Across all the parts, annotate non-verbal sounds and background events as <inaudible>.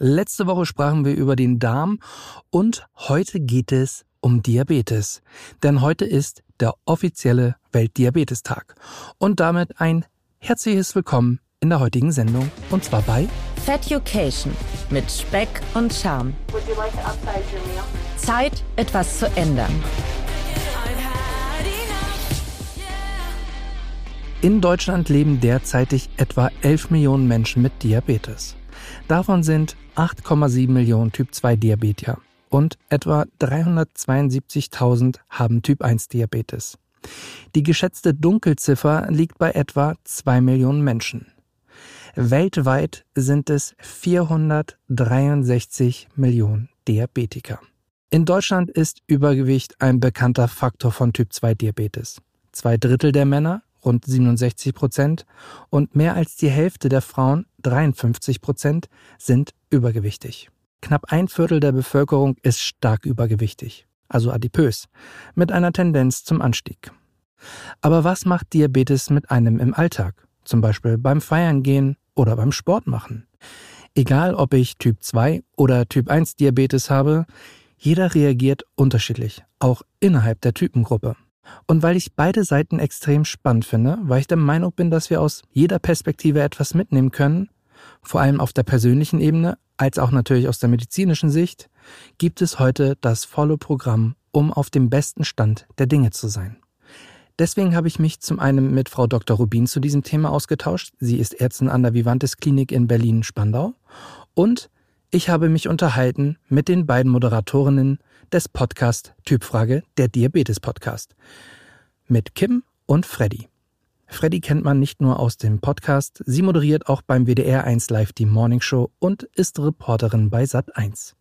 Letzte Woche sprachen wir über den Darm und heute geht es um Diabetes. Denn heute ist der offizielle Weltdiabetestag. Und damit ein herzliches Willkommen in der heutigen Sendung. Und zwar bei Feducation mit Speck und Charme. Zeit, etwas zu ändern. In Deutschland leben derzeitig etwa 11 Millionen Menschen mit Diabetes. Davon sind 8,7 Millionen Typ 2 Diabetiker und etwa 372.000 haben Typ 1 Diabetes. Die geschätzte Dunkelziffer liegt bei etwa 2 Millionen Menschen. Weltweit sind es 463 Millionen Diabetiker. In Deutschland ist Übergewicht ein bekannter Faktor von Typ 2 Diabetes. Zwei Drittel der Männer, rund 67 Prozent, und mehr als die Hälfte der Frauen, 53 Prozent, sind übergewichtig. Knapp ein Viertel der Bevölkerung ist stark übergewichtig, also adipös, mit einer Tendenz zum Anstieg. Aber was macht Diabetes mit einem im Alltag? Zum Beispiel beim Feiern gehen oder beim Sport machen. Egal ob ich Typ 2 oder Typ 1 Diabetes habe, jeder reagiert unterschiedlich, auch innerhalb der Typengruppe. Und weil ich beide Seiten extrem spannend finde, weil ich der Meinung bin, dass wir aus jeder Perspektive etwas mitnehmen können, vor allem auf der persönlichen Ebene, als auch natürlich aus der medizinischen Sicht, gibt es heute das volle Programm, um auf dem besten Stand der Dinge zu sein. Deswegen habe ich mich zum einen mit Frau Dr. Rubin zu diesem Thema ausgetauscht. Sie ist Ärztin an der Vivantes Klinik in Berlin-Spandau. Und ich habe mich unterhalten mit den beiden Moderatorinnen des Podcast Typfrage, der Diabetes Podcast. Mit Kim und Freddy. Freddy kennt man nicht nur aus dem Podcast, sie moderiert auch beim WDR 1 Live die Morning Show und ist Reporterin bei Sat 1.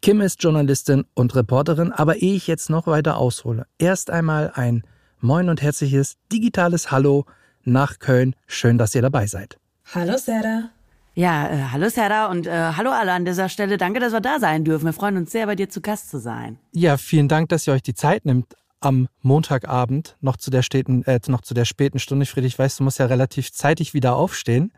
Kim ist Journalistin und Reporterin, aber ehe ich jetzt noch weiter aushole, erst einmal ein Moin und herzliches digitales Hallo nach Köln. Schön, dass ihr dabei seid. Hallo Sarah. Ja, äh, hallo Sarah und äh, hallo alle an dieser Stelle. Danke, dass wir da sein dürfen. Wir freuen uns sehr, bei dir zu Gast zu sein. Ja, vielen Dank, dass ihr euch die Zeit nimmt am Montagabend noch zu der späten, äh, noch zu der späten Stunde. Friedrich, ich weiß, du musst ja relativ zeitig wieder aufstehen.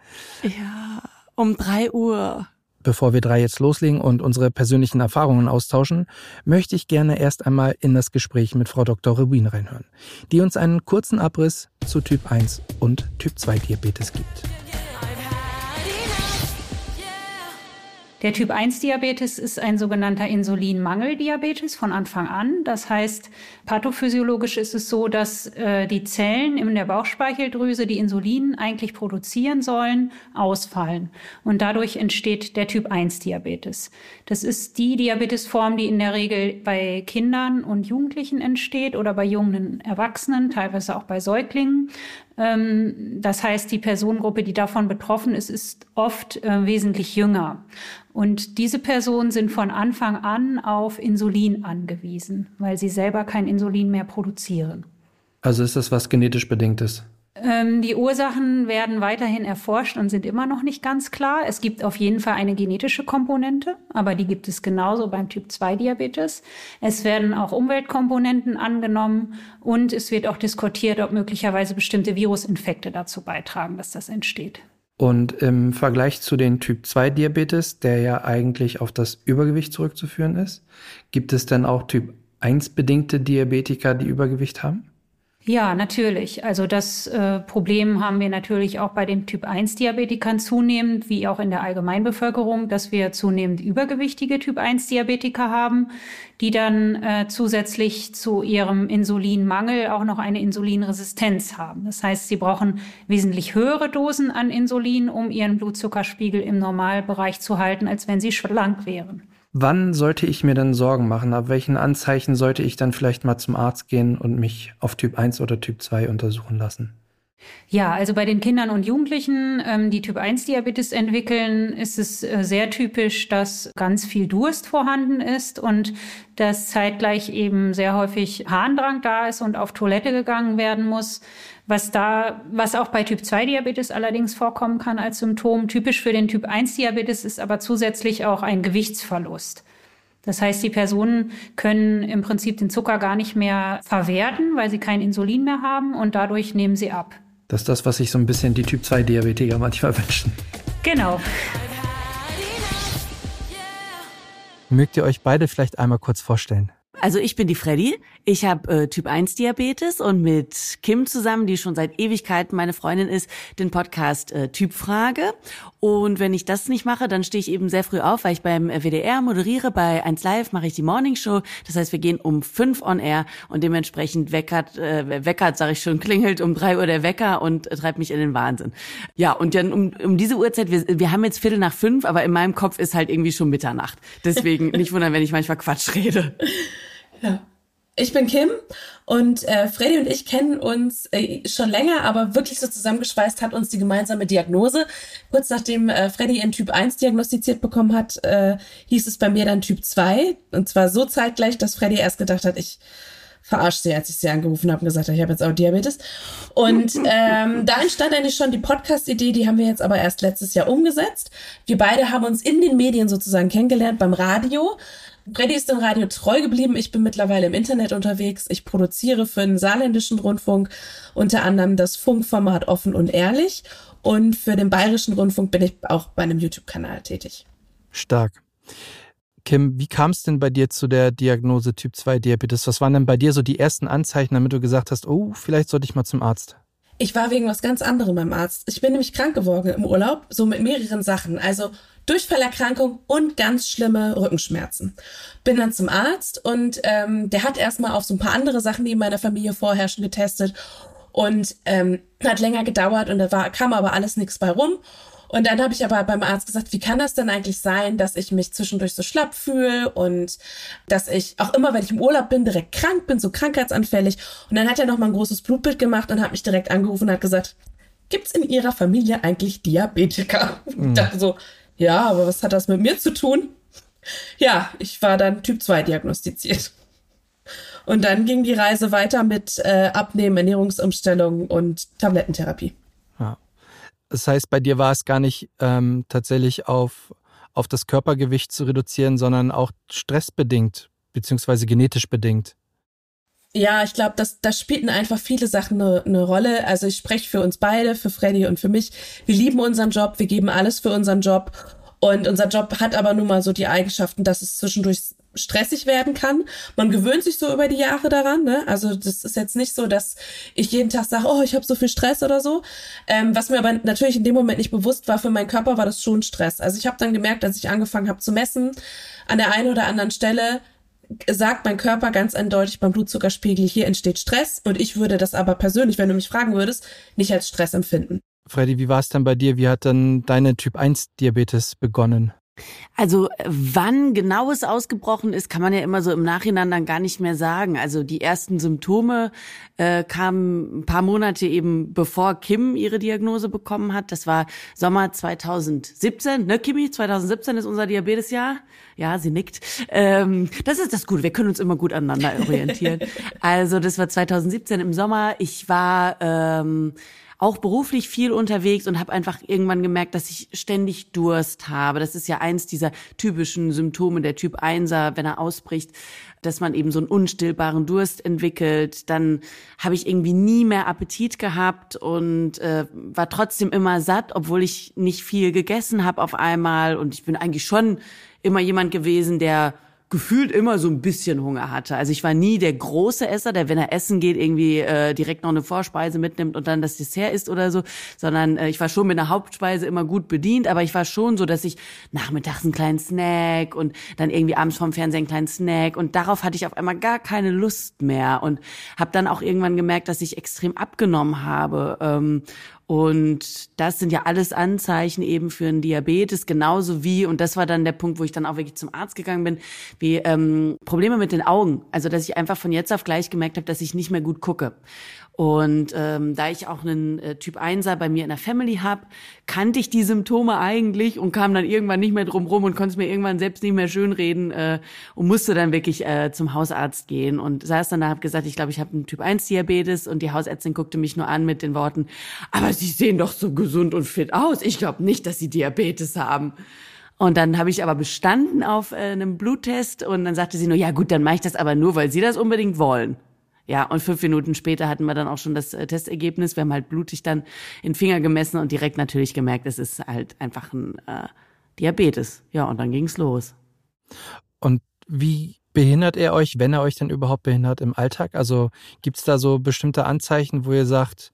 Ja, um drei Uhr. Bevor wir drei jetzt loslegen und unsere persönlichen Erfahrungen austauschen, möchte ich gerne erst einmal in das Gespräch mit Frau Dr. Rubin reinhören, die uns einen kurzen Abriss zu Typ 1 und Typ 2 Diabetes gibt. Der Typ 1 Diabetes ist ein sogenannter Insulinmangeldiabetes von Anfang an. Das heißt, pathophysiologisch ist es so, dass äh, die Zellen in der Bauchspeicheldrüse, die Insulin eigentlich produzieren sollen, ausfallen. Und dadurch entsteht der Typ 1 Diabetes. Das ist die Diabetesform, die in der Regel bei Kindern und Jugendlichen entsteht oder bei jungen Erwachsenen, teilweise auch bei Säuglingen. Ähm, das heißt, die Personengruppe, die davon betroffen ist, ist oft äh, wesentlich jünger. Und diese Personen sind von Anfang an auf Insulin angewiesen, weil sie selber kein Insulin mehr produzieren. Also ist das was genetisch bedingtes? Ähm, die Ursachen werden weiterhin erforscht und sind immer noch nicht ganz klar. Es gibt auf jeden Fall eine genetische Komponente, aber die gibt es genauso beim Typ 2 Diabetes. Es werden auch Umweltkomponenten angenommen und es wird auch diskutiert, ob möglicherweise bestimmte Virusinfekte dazu beitragen, dass das entsteht. Und im Vergleich zu den Typ 2 Diabetes, der ja eigentlich auf das Übergewicht zurückzuführen ist, gibt es denn auch Typ 1 bedingte Diabetiker, die Übergewicht haben? Ja, natürlich. Also das äh, Problem haben wir natürlich auch bei den Typ-1-Diabetikern zunehmend, wie auch in der Allgemeinbevölkerung, dass wir zunehmend übergewichtige Typ-1-Diabetiker haben, die dann äh, zusätzlich zu ihrem Insulinmangel auch noch eine Insulinresistenz haben. Das heißt, sie brauchen wesentlich höhere Dosen an Insulin, um ihren Blutzuckerspiegel im Normalbereich zu halten, als wenn sie schlank wären. Wann sollte ich mir denn Sorgen machen? Ab welchen Anzeichen sollte ich dann vielleicht mal zum Arzt gehen und mich auf Typ 1 oder Typ 2 untersuchen lassen? Ja, also bei den Kindern und Jugendlichen, ähm, die Typ-1-Diabetes entwickeln, ist es äh, sehr typisch, dass ganz viel Durst vorhanden ist und dass zeitgleich eben sehr häufig Harndrang da ist und auf Toilette gegangen werden muss. Was da, was auch bei Typ-2-Diabetes allerdings vorkommen kann als Symptom. Typisch für den Typ-1-Diabetes ist aber zusätzlich auch ein Gewichtsverlust. Das heißt, die Personen können im Prinzip den Zucker gar nicht mehr verwerten, weil sie kein Insulin mehr haben und dadurch nehmen sie ab. Das ist das, was sich so ein bisschen die Typ-2-Diabetiker manchmal <laughs> wünschen. Genau. Mögt ihr euch beide vielleicht einmal kurz vorstellen? Also ich bin die Freddy. Ich habe äh, Typ 1 Diabetes und mit Kim zusammen, die schon seit Ewigkeiten meine Freundin ist, den Podcast äh, Typfrage. Und wenn ich das nicht mache, dann stehe ich eben sehr früh auf, weil ich beim WDR moderiere. Bei 1 Live mache ich die Morning Show. Das heißt, wir gehen um 5 on air und dementsprechend weckert, äh, weckert, sage ich schon, klingelt um 3 Uhr der Wecker und äh, treibt mich in den Wahnsinn. Ja, und dann um, um diese Uhrzeit, wir, wir haben jetzt Viertel nach fünf, aber in meinem Kopf ist halt irgendwie schon Mitternacht. Deswegen nicht wundern, wenn ich manchmal Quatsch rede. <laughs> Ja. Ich bin Kim und äh, Freddy und ich kennen uns äh, schon länger, aber wirklich so zusammengeschweißt hat uns die gemeinsame Diagnose. Kurz nachdem äh, Freddy in Typ 1 diagnostiziert bekommen hat, äh, hieß es bei mir dann Typ 2. Und zwar so zeitgleich, dass Freddy erst gedacht hat, ich verarscht sie, als ich sie angerufen habe und gesagt habe, ich habe jetzt auch Diabetes. Und <laughs> ähm, da entstand eigentlich schon die Podcast-Idee, die haben wir jetzt aber erst letztes Jahr umgesetzt. Wir beide haben uns in den Medien sozusagen kennengelernt beim Radio, Freddy ist dem Radio treu geblieben. Ich bin mittlerweile im Internet unterwegs. Ich produziere für den saarländischen Rundfunk unter anderem das Funkformat Offen und Ehrlich. Und für den bayerischen Rundfunk bin ich auch bei einem YouTube-Kanal tätig. Stark. Kim, wie kam es denn bei dir zu der Diagnose Typ 2 Diabetes? Was waren denn bei dir so die ersten Anzeichen, damit du gesagt hast, oh, vielleicht sollte ich mal zum Arzt? Ich war wegen was ganz anderem beim Arzt. Ich bin nämlich krank geworden im Urlaub, so mit mehreren Sachen. Also Durchfallerkrankung und ganz schlimme Rückenschmerzen. Bin dann zum Arzt und ähm, der hat erstmal auf so ein paar andere Sachen, die in meiner Familie vorherrschen, getestet und ähm, hat länger gedauert und da war, kam aber alles nichts bei rum. Und dann habe ich aber beim Arzt gesagt, wie kann das denn eigentlich sein, dass ich mich zwischendurch so schlapp fühle und dass ich auch immer, wenn ich im Urlaub bin, direkt krank bin, so krankheitsanfällig. Und dann hat er nochmal ein großes Blutbild gemacht und hat mich direkt angerufen und hat gesagt, gibt's in Ihrer Familie eigentlich Diabetiker? Mhm. Ich dachte so, ja, aber was hat das mit mir zu tun? Ja, ich war dann Typ 2 diagnostiziert. Und dann ging die Reise weiter mit äh, Abnehmen, Ernährungsumstellung und Tablettentherapie. Das heißt, bei dir war es gar nicht ähm, tatsächlich auf, auf das Körpergewicht zu reduzieren, sondern auch stressbedingt, beziehungsweise genetisch bedingt. Ja, ich glaube, das, das spielten einfach viele Sachen eine, eine Rolle. Also ich spreche für uns beide, für Freddy und für mich. Wir lieben unseren Job, wir geben alles für unseren Job. Und unser Job hat aber nun mal so die Eigenschaften, dass es zwischendurch stressig werden kann. Man gewöhnt sich so über die Jahre daran. Ne? Also das ist jetzt nicht so, dass ich jeden Tag sage, oh, ich habe so viel Stress oder so. Ähm, was mir aber natürlich in dem Moment nicht bewusst war, für meinen Körper war das schon Stress. Also ich habe dann gemerkt, als ich angefangen habe zu messen, an der einen oder anderen Stelle sagt mein Körper ganz eindeutig beim Blutzuckerspiegel, hier entsteht Stress und ich würde das aber persönlich, wenn du mich fragen würdest, nicht als Stress empfinden. Freddy, wie war es dann bei dir? Wie hat dann deine Typ 1 Diabetes begonnen? Also wann genau es ausgebrochen ist, kann man ja immer so im Nachhinein dann gar nicht mehr sagen. Also die ersten Symptome äh, kamen ein paar Monate eben bevor Kim ihre Diagnose bekommen hat. Das war Sommer 2017, ne Kimi? 2017 ist unser Diabetesjahr. Ja, sie nickt. Ähm, das ist das Gute. Wir können uns immer gut aneinander orientieren. <laughs> also das war 2017 im Sommer. Ich war ähm, auch beruflich viel unterwegs und habe einfach irgendwann gemerkt, dass ich ständig Durst habe. Das ist ja eins dieser typischen Symptome der Typ 1er, wenn er ausbricht, dass man eben so einen unstillbaren Durst entwickelt. Dann habe ich irgendwie nie mehr Appetit gehabt und äh, war trotzdem immer satt, obwohl ich nicht viel gegessen habe auf einmal. Und ich bin eigentlich schon immer jemand gewesen, der gefühlt immer so ein bisschen Hunger hatte. Also ich war nie der große Esser, der, wenn er essen geht, irgendwie äh, direkt noch eine Vorspeise mitnimmt und dann das Dessert isst oder so, sondern äh, ich war schon mit einer Hauptspeise immer gut bedient, aber ich war schon so, dass ich nachmittags einen kleinen Snack und dann irgendwie abends vorm Fernsehen einen kleinen Snack und darauf hatte ich auf einmal gar keine Lust mehr und habe dann auch irgendwann gemerkt, dass ich extrem abgenommen habe ähm, und das sind ja alles Anzeichen eben für einen Diabetes, genauso wie, und das war dann der Punkt, wo ich dann auch wirklich zum Arzt gegangen bin, wie ähm, Probleme mit den Augen. Also dass ich einfach von jetzt auf gleich gemerkt habe, dass ich nicht mehr gut gucke. Und ähm, da ich auch einen äh, Typ 1er bei mir in der Family habe, kannte ich die Symptome eigentlich und kam dann irgendwann nicht mehr drum rum und konnte es mir irgendwann selbst nicht mehr schönreden äh, und musste dann wirklich äh, zum Hausarzt gehen und saß dann da, habe gesagt, ich glaube, ich habe einen Typ 1 Diabetes und die Hausärztin guckte mich nur an mit den Worten, aber Sie sehen doch so gesund und fit aus. Ich glaube nicht, dass Sie Diabetes haben. Und dann habe ich aber bestanden auf äh, einem Bluttest und dann sagte sie nur, ja gut, dann mache ich das aber nur, weil Sie das unbedingt wollen. Ja, und fünf Minuten später hatten wir dann auch schon das äh, Testergebnis. Wir haben halt blutig dann in Finger gemessen und direkt natürlich gemerkt, es ist halt einfach ein äh, Diabetes. Ja, und dann ging's los. Und wie behindert er euch, wenn er euch denn überhaupt behindert im Alltag? Also gibt's da so bestimmte Anzeichen, wo ihr sagt,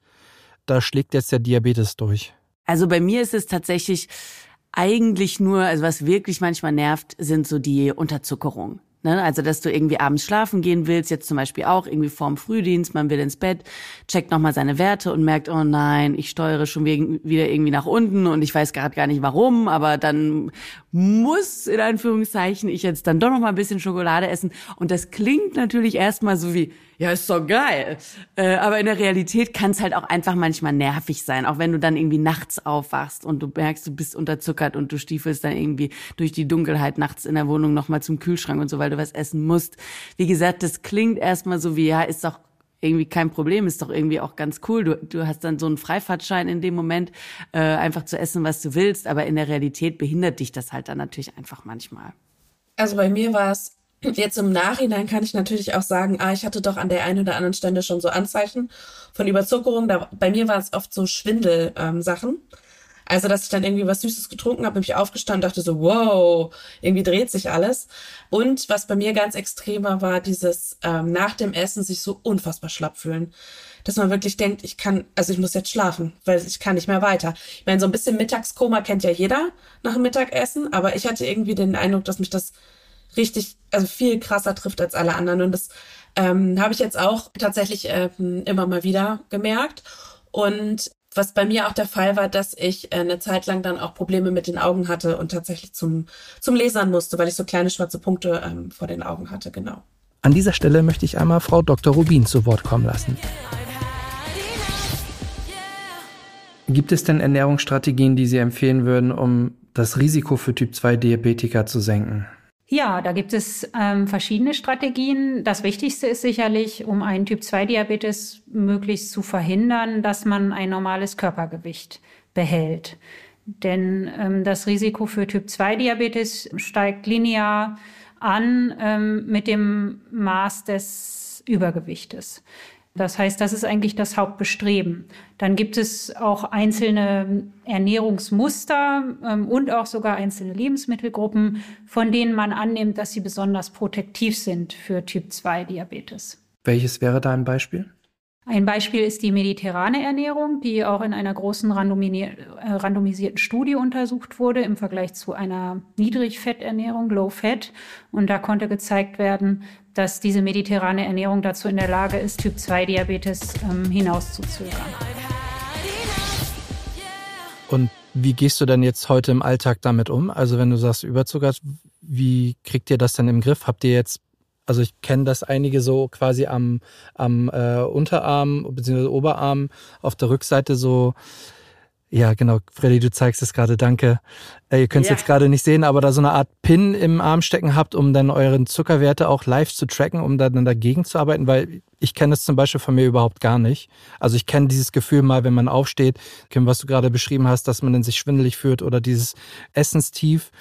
da schlägt jetzt der Diabetes durch? Also bei mir ist es tatsächlich eigentlich nur, also was wirklich manchmal nervt, sind so die Unterzuckerung. Ne? Also, dass du irgendwie abends schlafen gehen willst, jetzt zum Beispiel auch irgendwie vorm Frühdienst, man will ins Bett, checkt nochmal seine Werte und merkt, oh nein, ich steuere schon wieder irgendwie nach unten und ich weiß gerade gar nicht warum, aber dann muss, in Anführungszeichen, ich jetzt dann doch noch mal ein bisschen Schokolade essen. Und das klingt natürlich erstmal so wie, ja, ist doch geil. Äh, aber in der Realität kann es halt auch einfach manchmal nervig sein. Auch wenn du dann irgendwie nachts aufwachst und du merkst, du bist unterzuckert und du stiefelst dann irgendwie durch die Dunkelheit nachts in der Wohnung noch mal zum Kühlschrank und so, weil du was essen musst. Wie gesagt, das klingt erstmal so wie, ja, ist doch irgendwie kein Problem, ist doch irgendwie auch ganz cool. Du, du hast dann so einen Freifahrtschein in dem Moment, äh, einfach zu essen, was du willst, aber in der Realität behindert dich das halt dann natürlich einfach manchmal. Also bei mir war es jetzt im Nachhinein kann ich natürlich auch sagen, ah, ich hatte doch an der einen oder anderen Stelle schon so Anzeichen von Überzuckerung. Da, bei mir war es oft so Schwindelsachen. Ähm, also, dass ich dann irgendwie was Süßes getrunken habe, bin ich aufgestanden, dachte so, wow, irgendwie dreht sich alles. Und was bei mir ganz extrem war, war dieses ähm, nach dem Essen sich so unfassbar schlapp fühlen. Dass man wirklich denkt, ich kann, also ich muss jetzt schlafen, weil ich kann nicht mehr weiter. Ich meine, so ein bisschen Mittagskoma kennt ja jeder nach dem Mittagessen, aber ich hatte irgendwie den Eindruck, dass mich das richtig, also viel krasser trifft als alle anderen. Und das ähm, habe ich jetzt auch tatsächlich ähm, immer mal wieder gemerkt. Und was bei mir auch der Fall war, dass ich äh, eine Zeit lang dann auch Probleme mit den Augen hatte und tatsächlich zum, zum Lesern musste, weil ich so kleine schwarze Punkte ähm, vor den Augen hatte, genau. An dieser Stelle möchte ich einmal Frau Dr. Rubin zu Wort kommen lassen. Gibt es denn Ernährungsstrategien, die Sie empfehlen würden, um das Risiko für Typ 2 Diabetiker zu senken? Ja, da gibt es ähm, verschiedene Strategien. Das Wichtigste ist sicherlich, um einen Typ-2-Diabetes möglichst zu verhindern, dass man ein normales Körpergewicht behält. Denn ähm, das Risiko für Typ-2-Diabetes steigt linear an ähm, mit dem Maß des Übergewichtes. Das heißt, das ist eigentlich das Hauptbestreben. Dann gibt es auch einzelne Ernährungsmuster ähm, und auch sogar einzelne Lebensmittelgruppen, von denen man annimmt, dass sie besonders protektiv sind für Typ-2-Diabetes. Welches wäre da ein Beispiel? Ein Beispiel ist die mediterrane Ernährung, die auch in einer großen äh, randomisierten Studie untersucht wurde im Vergleich zu einer Niedrigfetternährung, Low Fat. Und da konnte gezeigt werden, dass diese mediterrane Ernährung dazu in der Lage ist, Typ-2-Diabetes ähm, hinauszuzögern. Und wie gehst du denn jetzt heute im Alltag damit um? Also wenn du sagst Überzucker, wie kriegt ihr das denn im Griff? Habt ihr jetzt, also ich kenne das einige so quasi am, am äh, Unterarm bzw. Oberarm auf der Rückseite so ja, genau. Freddy, du zeigst es gerade, danke. Äh, ihr könnt es ja. jetzt gerade nicht sehen, aber da so eine Art Pin im Arm stecken habt, um dann euren Zuckerwerte auch live zu tracken, um dann dagegen zu arbeiten, weil ich kenne das zum Beispiel von mir überhaupt gar nicht. Also ich kenne dieses Gefühl mal, wenn man aufsteht, Kim, was du gerade beschrieben hast, dass man dann sich schwindelig fühlt oder dieses Essenstief.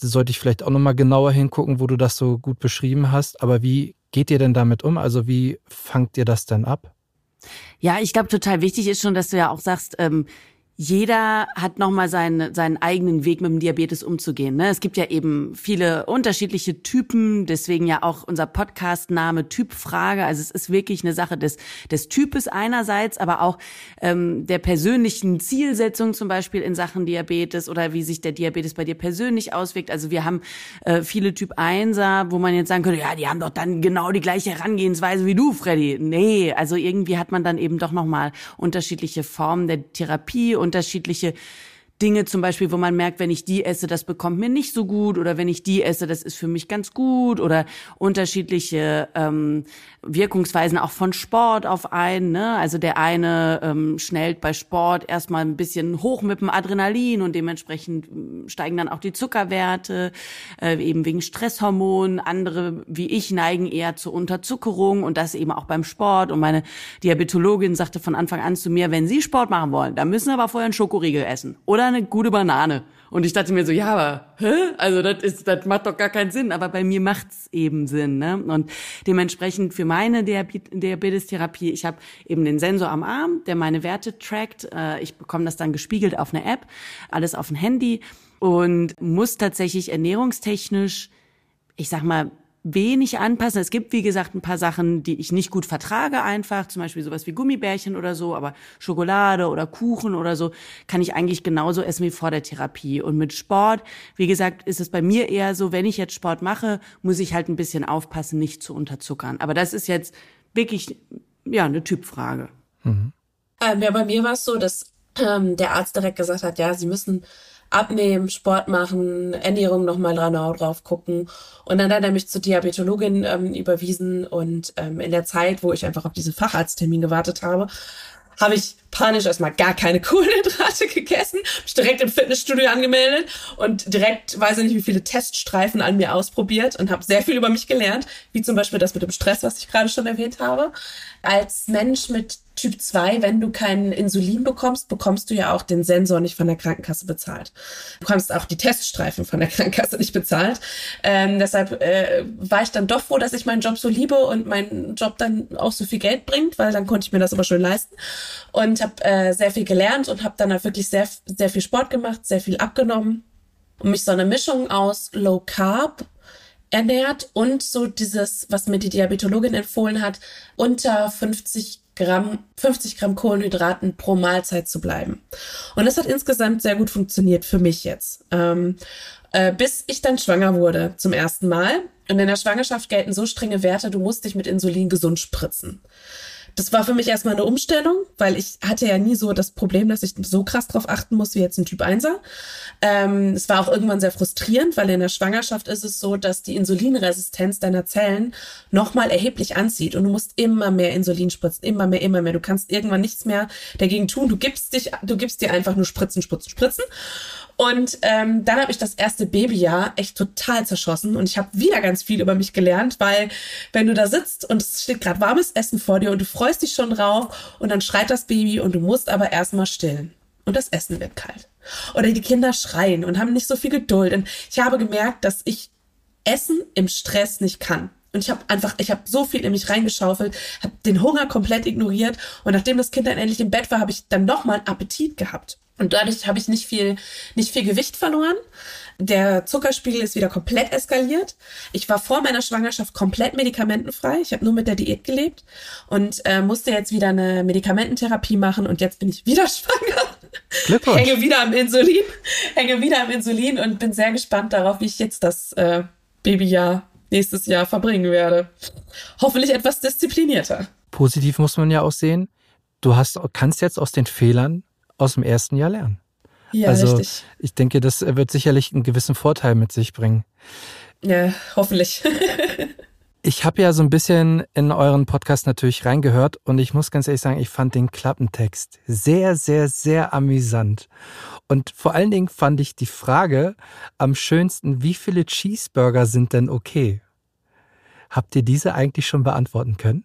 Da sollte ich vielleicht auch nochmal genauer hingucken, wo du das so gut beschrieben hast. Aber wie geht ihr denn damit um? Also wie fangt ihr das denn ab? Ja, ich glaube, total wichtig ist schon, dass du ja auch sagst, ähm, jeder hat nochmal seinen, seinen eigenen Weg mit dem Diabetes umzugehen. Ne? Es gibt ja eben viele unterschiedliche Typen, deswegen ja auch unser Podcast-Name Typfrage. Also es ist wirklich eine Sache des, des Types einerseits, aber auch ähm, der persönlichen Zielsetzung zum Beispiel in Sachen Diabetes oder wie sich der Diabetes bei dir persönlich auswirkt. Also wir haben äh, viele Typ 1er, wo man jetzt sagen könnte, ja, die haben doch dann genau die gleiche Herangehensweise wie du, Freddy. Nee, also irgendwie hat man dann eben doch nochmal unterschiedliche Formen der Therapie unterschiedliche Dinge zum Beispiel, wo man merkt, wenn ich die esse, das bekommt mir nicht so gut oder wenn ich die esse, das ist für mich ganz gut oder unterschiedliche ähm, Wirkungsweisen auch von Sport auf einen. Ne? Also der eine ähm, schnellt bei Sport erstmal ein bisschen hoch mit dem Adrenalin und dementsprechend ähm, steigen dann auch die Zuckerwerte, äh, eben wegen Stresshormonen. Andere, wie ich, neigen eher zur Unterzuckerung und das eben auch beim Sport. Und meine Diabetologin sagte von Anfang an zu mir, wenn Sie Sport machen wollen, dann müssen Sie aber vorher einen Schokoriegel essen oder eine gute Banane. Und ich dachte mir so, ja, aber hä? Also das ist, das macht doch gar keinen Sinn. Aber bei mir macht's eben Sinn. Ne? Und dementsprechend für meine Diabetestherapie, ich habe eben den Sensor am Arm, der meine Werte trackt. Äh, ich bekomme das dann gespiegelt auf eine App, alles auf ein Handy und muss tatsächlich ernährungstechnisch, ich sag mal, wenig anpassen. Es gibt, wie gesagt, ein paar Sachen, die ich nicht gut vertrage einfach, zum Beispiel sowas wie Gummibärchen oder so, aber Schokolade oder Kuchen oder so kann ich eigentlich genauso essen wie vor der Therapie. Und mit Sport, wie gesagt, ist es bei mir eher so, wenn ich jetzt Sport mache, muss ich halt ein bisschen aufpassen, nicht zu unterzuckern. Aber das ist jetzt wirklich, ja, eine Typfrage. Mhm. Ähm, ja, bei mir war es so, dass ähm, der Arzt direkt gesagt hat, ja, Sie müssen abnehmen, Sport machen, Ernährung nochmal drauf gucken. Und dann hat er mich zur Diabetologin ähm, überwiesen und ähm, in der Zeit, wo ich einfach auf diesen Facharzttermin gewartet habe, habe ich panisch erstmal gar keine <laughs> Kohlenhydrate gegessen, mich direkt im Fitnessstudio angemeldet und direkt, weiß ich nicht, wie viele Teststreifen an mir ausprobiert und habe sehr viel über mich gelernt, wie zum Beispiel das mit dem Stress, was ich gerade schon erwähnt habe. Als Mensch mit Typ 2, wenn du kein Insulin bekommst, bekommst du ja auch den Sensor nicht von der Krankenkasse bezahlt. Du bekommst auch die Teststreifen von der <laughs> Krankenkasse nicht bezahlt. Ähm, deshalb äh, war ich dann doch froh, dass ich meinen Job so liebe und mein Job dann auch so viel Geld bringt, weil dann konnte ich mir das aber schön leisten und habe äh, sehr viel gelernt und habe dann halt wirklich sehr, sehr viel Sport gemacht, sehr viel abgenommen und mich so eine Mischung aus Low Carb ernährt und so dieses, was mir die Diabetologin empfohlen hat, unter 50 Gramm, 50 Gramm Kohlenhydraten pro Mahlzeit zu bleiben. Und das hat insgesamt sehr gut funktioniert für mich jetzt. Ähm, äh, bis ich dann schwanger wurde zum ersten Mal. Und in der Schwangerschaft gelten so strenge Werte, du musst dich mit Insulin gesund spritzen. Das war für mich erstmal eine Umstellung, weil ich hatte ja nie so das Problem, dass ich so krass drauf achten muss wie jetzt ein Typ 1er. Ähm, es war auch irgendwann sehr frustrierend, weil in der Schwangerschaft ist es so, dass die Insulinresistenz deiner Zellen nochmal erheblich anzieht und du musst immer mehr Insulin spritzen, immer mehr, immer mehr. Du kannst irgendwann nichts mehr dagegen tun. Du gibst dich, du gibst dir einfach nur Spritzen, Spritzen, Spritzen. Und ähm, dann habe ich das erste Babyjahr echt total zerschossen und ich habe wieder ganz viel über mich gelernt, weil wenn du da sitzt und es steht gerade warmes Essen vor dir und du freust dich schon drauf und dann schreit das Baby und du musst aber erstmal stillen und das Essen wird kalt. Oder die Kinder schreien und haben nicht so viel Geduld. Und ich habe gemerkt, dass ich Essen im Stress nicht kann. Und ich habe einfach, ich habe so viel in mich reingeschaufelt, habe den Hunger komplett ignoriert. Und nachdem das Kind dann endlich im Bett war, habe ich dann nochmal Appetit gehabt. Und dadurch habe ich nicht viel, nicht viel Gewicht verloren. Der Zuckerspiegel ist wieder komplett eskaliert. Ich war vor meiner Schwangerschaft komplett medikamentenfrei. Ich habe nur mit der Diät gelebt und äh, musste jetzt wieder eine Medikamententherapie machen und jetzt bin ich wieder <laughs> schwanger. Glückwunsch. Hänge wieder am Insulin, hänge wieder am Insulin und bin sehr gespannt darauf, wie ich jetzt das äh, Babyjahr nächstes Jahr verbringen werde. Hoffentlich etwas disziplinierter. Positiv muss man ja auch sehen. Du hast, kannst jetzt aus den Fehlern aus dem ersten Jahr lernen. Ja, also, richtig. Ich denke, das wird sicherlich einen gewissen Vorteil mit sich bringen. Ja, hoffentlich. <laughs> ich habe ja so ein bisschen in euren Podcast natürlich reingehört und ich muss ganz ehrlich sagen, ich fand den Klappentext sehr, sehr, sehr amüsant. Und vor allen Dingen fand ich die Frage am schönsten, wie viele Cheeseburger sind denn okay? Habt ihr diese eigentlich schon beantworten können?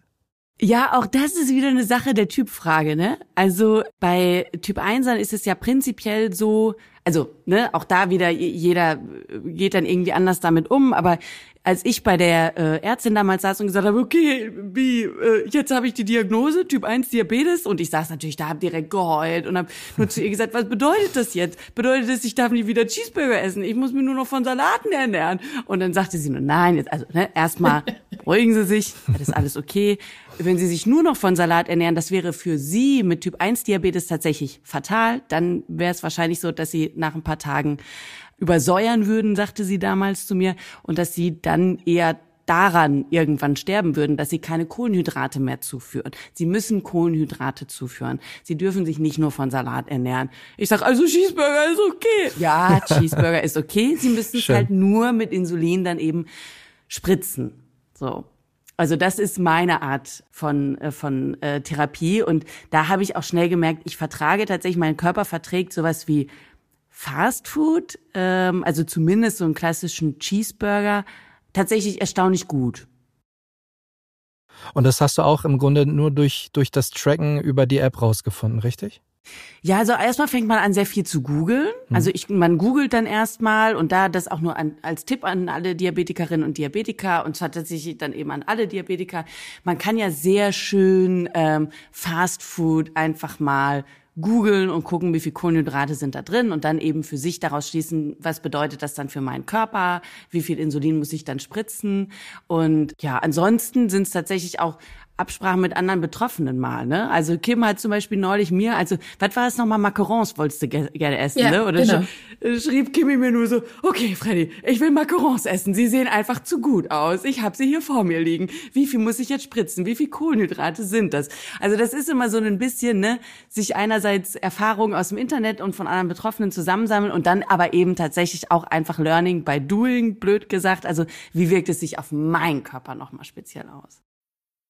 Ja, auch das ist wieder eine Sache der Typfrage, ne? Also bei Typ 1 ist es ja prinzipiell so, also, ne, auch da wieder, jeder geht dann irgendwie anders damit um, aber als ich bei der äh, Ärztin damals saß und gesagt habe, okay, wie, äh, jetzt habe ich die Diagnose, Typ 1 Diabetes, und ich saß natürlich da, hab direkt geheult und habe nur zu ihr gesagt, was bedeutet das jetzt? Bedeutet das, ich darf nicht wieder Cheeseburger essen? Ich muss mich nur noch von Salaten ernähren. Und dann sagte sie nur, nein, jetzt, also ne, erstmal <laughs> beruhigen Sie sich, das ist alles okay. Wenn Sie sich nur noch von Salat ernähren, das wäre für Sie mit Typ 1 Diabetes tatsächlich fatal. Dann wäre es wahrscheinlich so, dass Sie nach ein paar Tagen übersäuern würden, sagte sie damals zu mir, und dass sie dann eher daran irgendwann sterben würden, dass sie keine Kohlenhydrate mehr zuführen. Sie müssen Kohlenhydrate zuführen. Sie dürfen sich nicht nur von Salat ernähren. Ich sag also Cheeseburger ist okay. Ja, <laughs> Cheeseburger ist okay. Sie müssen es halt nur mit Insulin dann eben spritzen. So. Also das ist meine Art von, äh, von äh, Therapie. Und da habe ich auch schnell gemerkt, ich vertrage tatsächlich, mein Körper verträgt sowas wie Fast Food, ähm, also zumindest so einen klassischen Cheeseburger, tatsächlich erstaunlich gut. Und das hast du auch im Grunde nur durch, durch das Tracken über die App rausgefunden, richtig? Ja, also erstmal fängt man an, sehr viel zu googeln. Hm. Also ich, man googelt dann erstmal und da das auch nur an, als Tipp an alle Diabetikerinnen und Diabetiker und zwar tatsächlich dann eben an alle Diabetiker. Man kann ja sehr schön ähm, Fast Food einfach mal googeln und gucken, wie viel Kohlenhydrate sind da drin und dann eben für sich daraus schließen, was bedeutet das dann für meinen Körper, wie viel Insulin muss ich dann spritzen. Und ja, ansonsten sind es tatsächlich auch Absprachen mit anderen Betroffenen mal, ne? Also Kim hat zum Beispiel neulich mir, also was war das nochmal, Macarons wolltest du ge gerne essen, ja, ne? Oder genau. sch äh, schrieb Kimi mir nur so, okay, Freddy, ich will Macarons essen, sie sehen einfach zu gut aus, ich habe sie hier vor mir liegen. Wie viel muss ich jetzt spritzen? Wie viel Kohlenhydrate sind das? Also das ist immer so ein bisschen, ne, sich einerseits Erfahrungen aus dem Internet und von anderen Betroffenen zusammensammeln und dann aber eben tatsächlich auch einfach Learning by Doing, blöd gesagt. Also wie wirkt es sich auf meinen Körper nochmal speziell aus?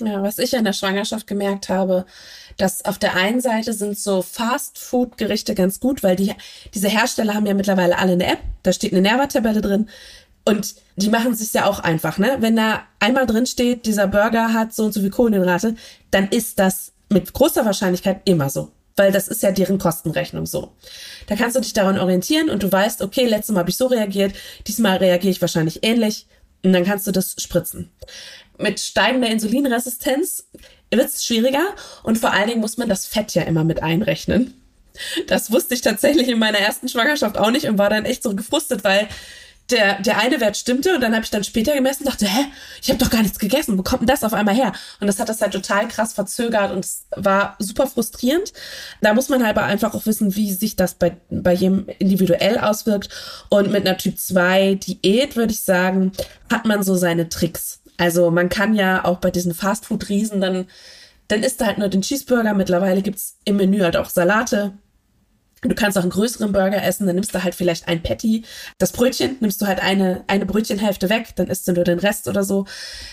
Ja, was ich in der Schwangerschaft gemerkt habe, dass auf der einen Seite sind so Fast-Food-Gerichte ganz gut, weil die, diese Hersteller haben ja mittlerweile alle eine App, da steht eine Nährwerttabelle drin und die machen es sich ja auch einfach, ne? Wenn da einmal drin steht, dieser Burger hat so und so viel Kohlenhydrate, dann ist das mit großer Wahrscheinlichkeit immer so. Weil das ist ja deren Kostenrechnung so. Da kannst du dich daran orientieren und du weißt, okay, letztes Mal habe ich so reagiert, diesmal reagiere ich wahrscheinlich ähnlich und dann kannst du das spritzen mit steigender Insulinresistenz wird es schwieriger und vor allen Dingen muss man das Fett ja immer mit einrechnen. Das wusste ich tatsächlich in meiner ersten Schwangerschaft auch nicht und war dann echt so gefrustet, weil der, der eine Wert stimmte und dann habe ich dann später gemessen und dachte, hä, ich habe doch gar nichts gegessen, wo kommt denn das auf einmal her? Und das hat das halt total krass verzögert und es war super frustrierend. Da muss man halt einfach auch wissen, wie sich das bei, bei jedem individuell auswirkt. Und mit einer Typ 2 Diät würde ich sagen, hat man so seine Tricks. Also man kann ja auch bei diesen Fastfood-Riesen dann, dann isst du halt nur den Cheeseburger. Mittlerweile gibt's im Menü halt auch Salate. Du kannst auch einen größeren Burger essen, dann nimmst du halt vielleicht ein Patty. Das Brötchen nimmst du halt eine, eine Brötchenhälfte weg, dann isst du nur den Rest oder so.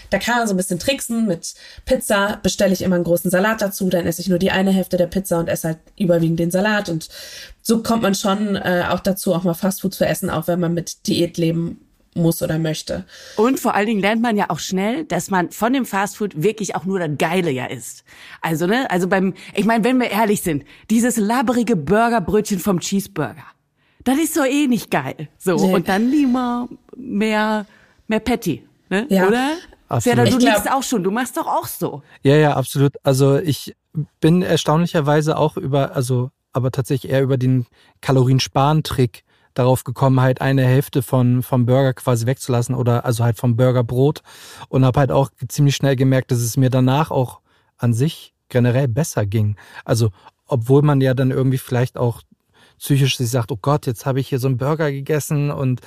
Da kann man so ein bisschen tricksen. Mit Pizza bestelle ich immer einen großen Salat dazu, dann esse ich nur die eine Hälfte der Pizza und esse halt überwiegend den Salat. Und so kommt man schon äh, auch dazu, auch mal Fastfood zu essen, auch wenn man mit Diät leben muss oder möchte. Und vor allen Dingen lernt man ja auch schnell, dass man von dem Fastfood wirklich auch nur das Geile ja isst. Also, ne, also beim, ich meine, wenn wir ehrlich sind, dieses labbrige Burgerbrötchen vom Cheeseburger, das ist doch eh nicht geil. So, nee. und dann lieber mehr, mehr Patty, ne, ja. oder? Absolut. Serda, du liegst auch schon, du machst doch auch so. Ja, ja, absolut. Also ich bin erstaunlicherweise auch über, also aber tatsächlich eher über den Kaloriensparen-Trick darauf gekommen, halt eine Hälfte von, vom Burger quasi wegzulassen oder also halt vom Burgerbrot. Und habe halt auch ziemlich schnell gemerkt, dass es mir danach auch an sich generell besser ging. Also obwohl man ja dann irgendwie vielleicht auch psychisch sich sagt, oh Gott, jetzt habe ich hier so einen Burger gegessen und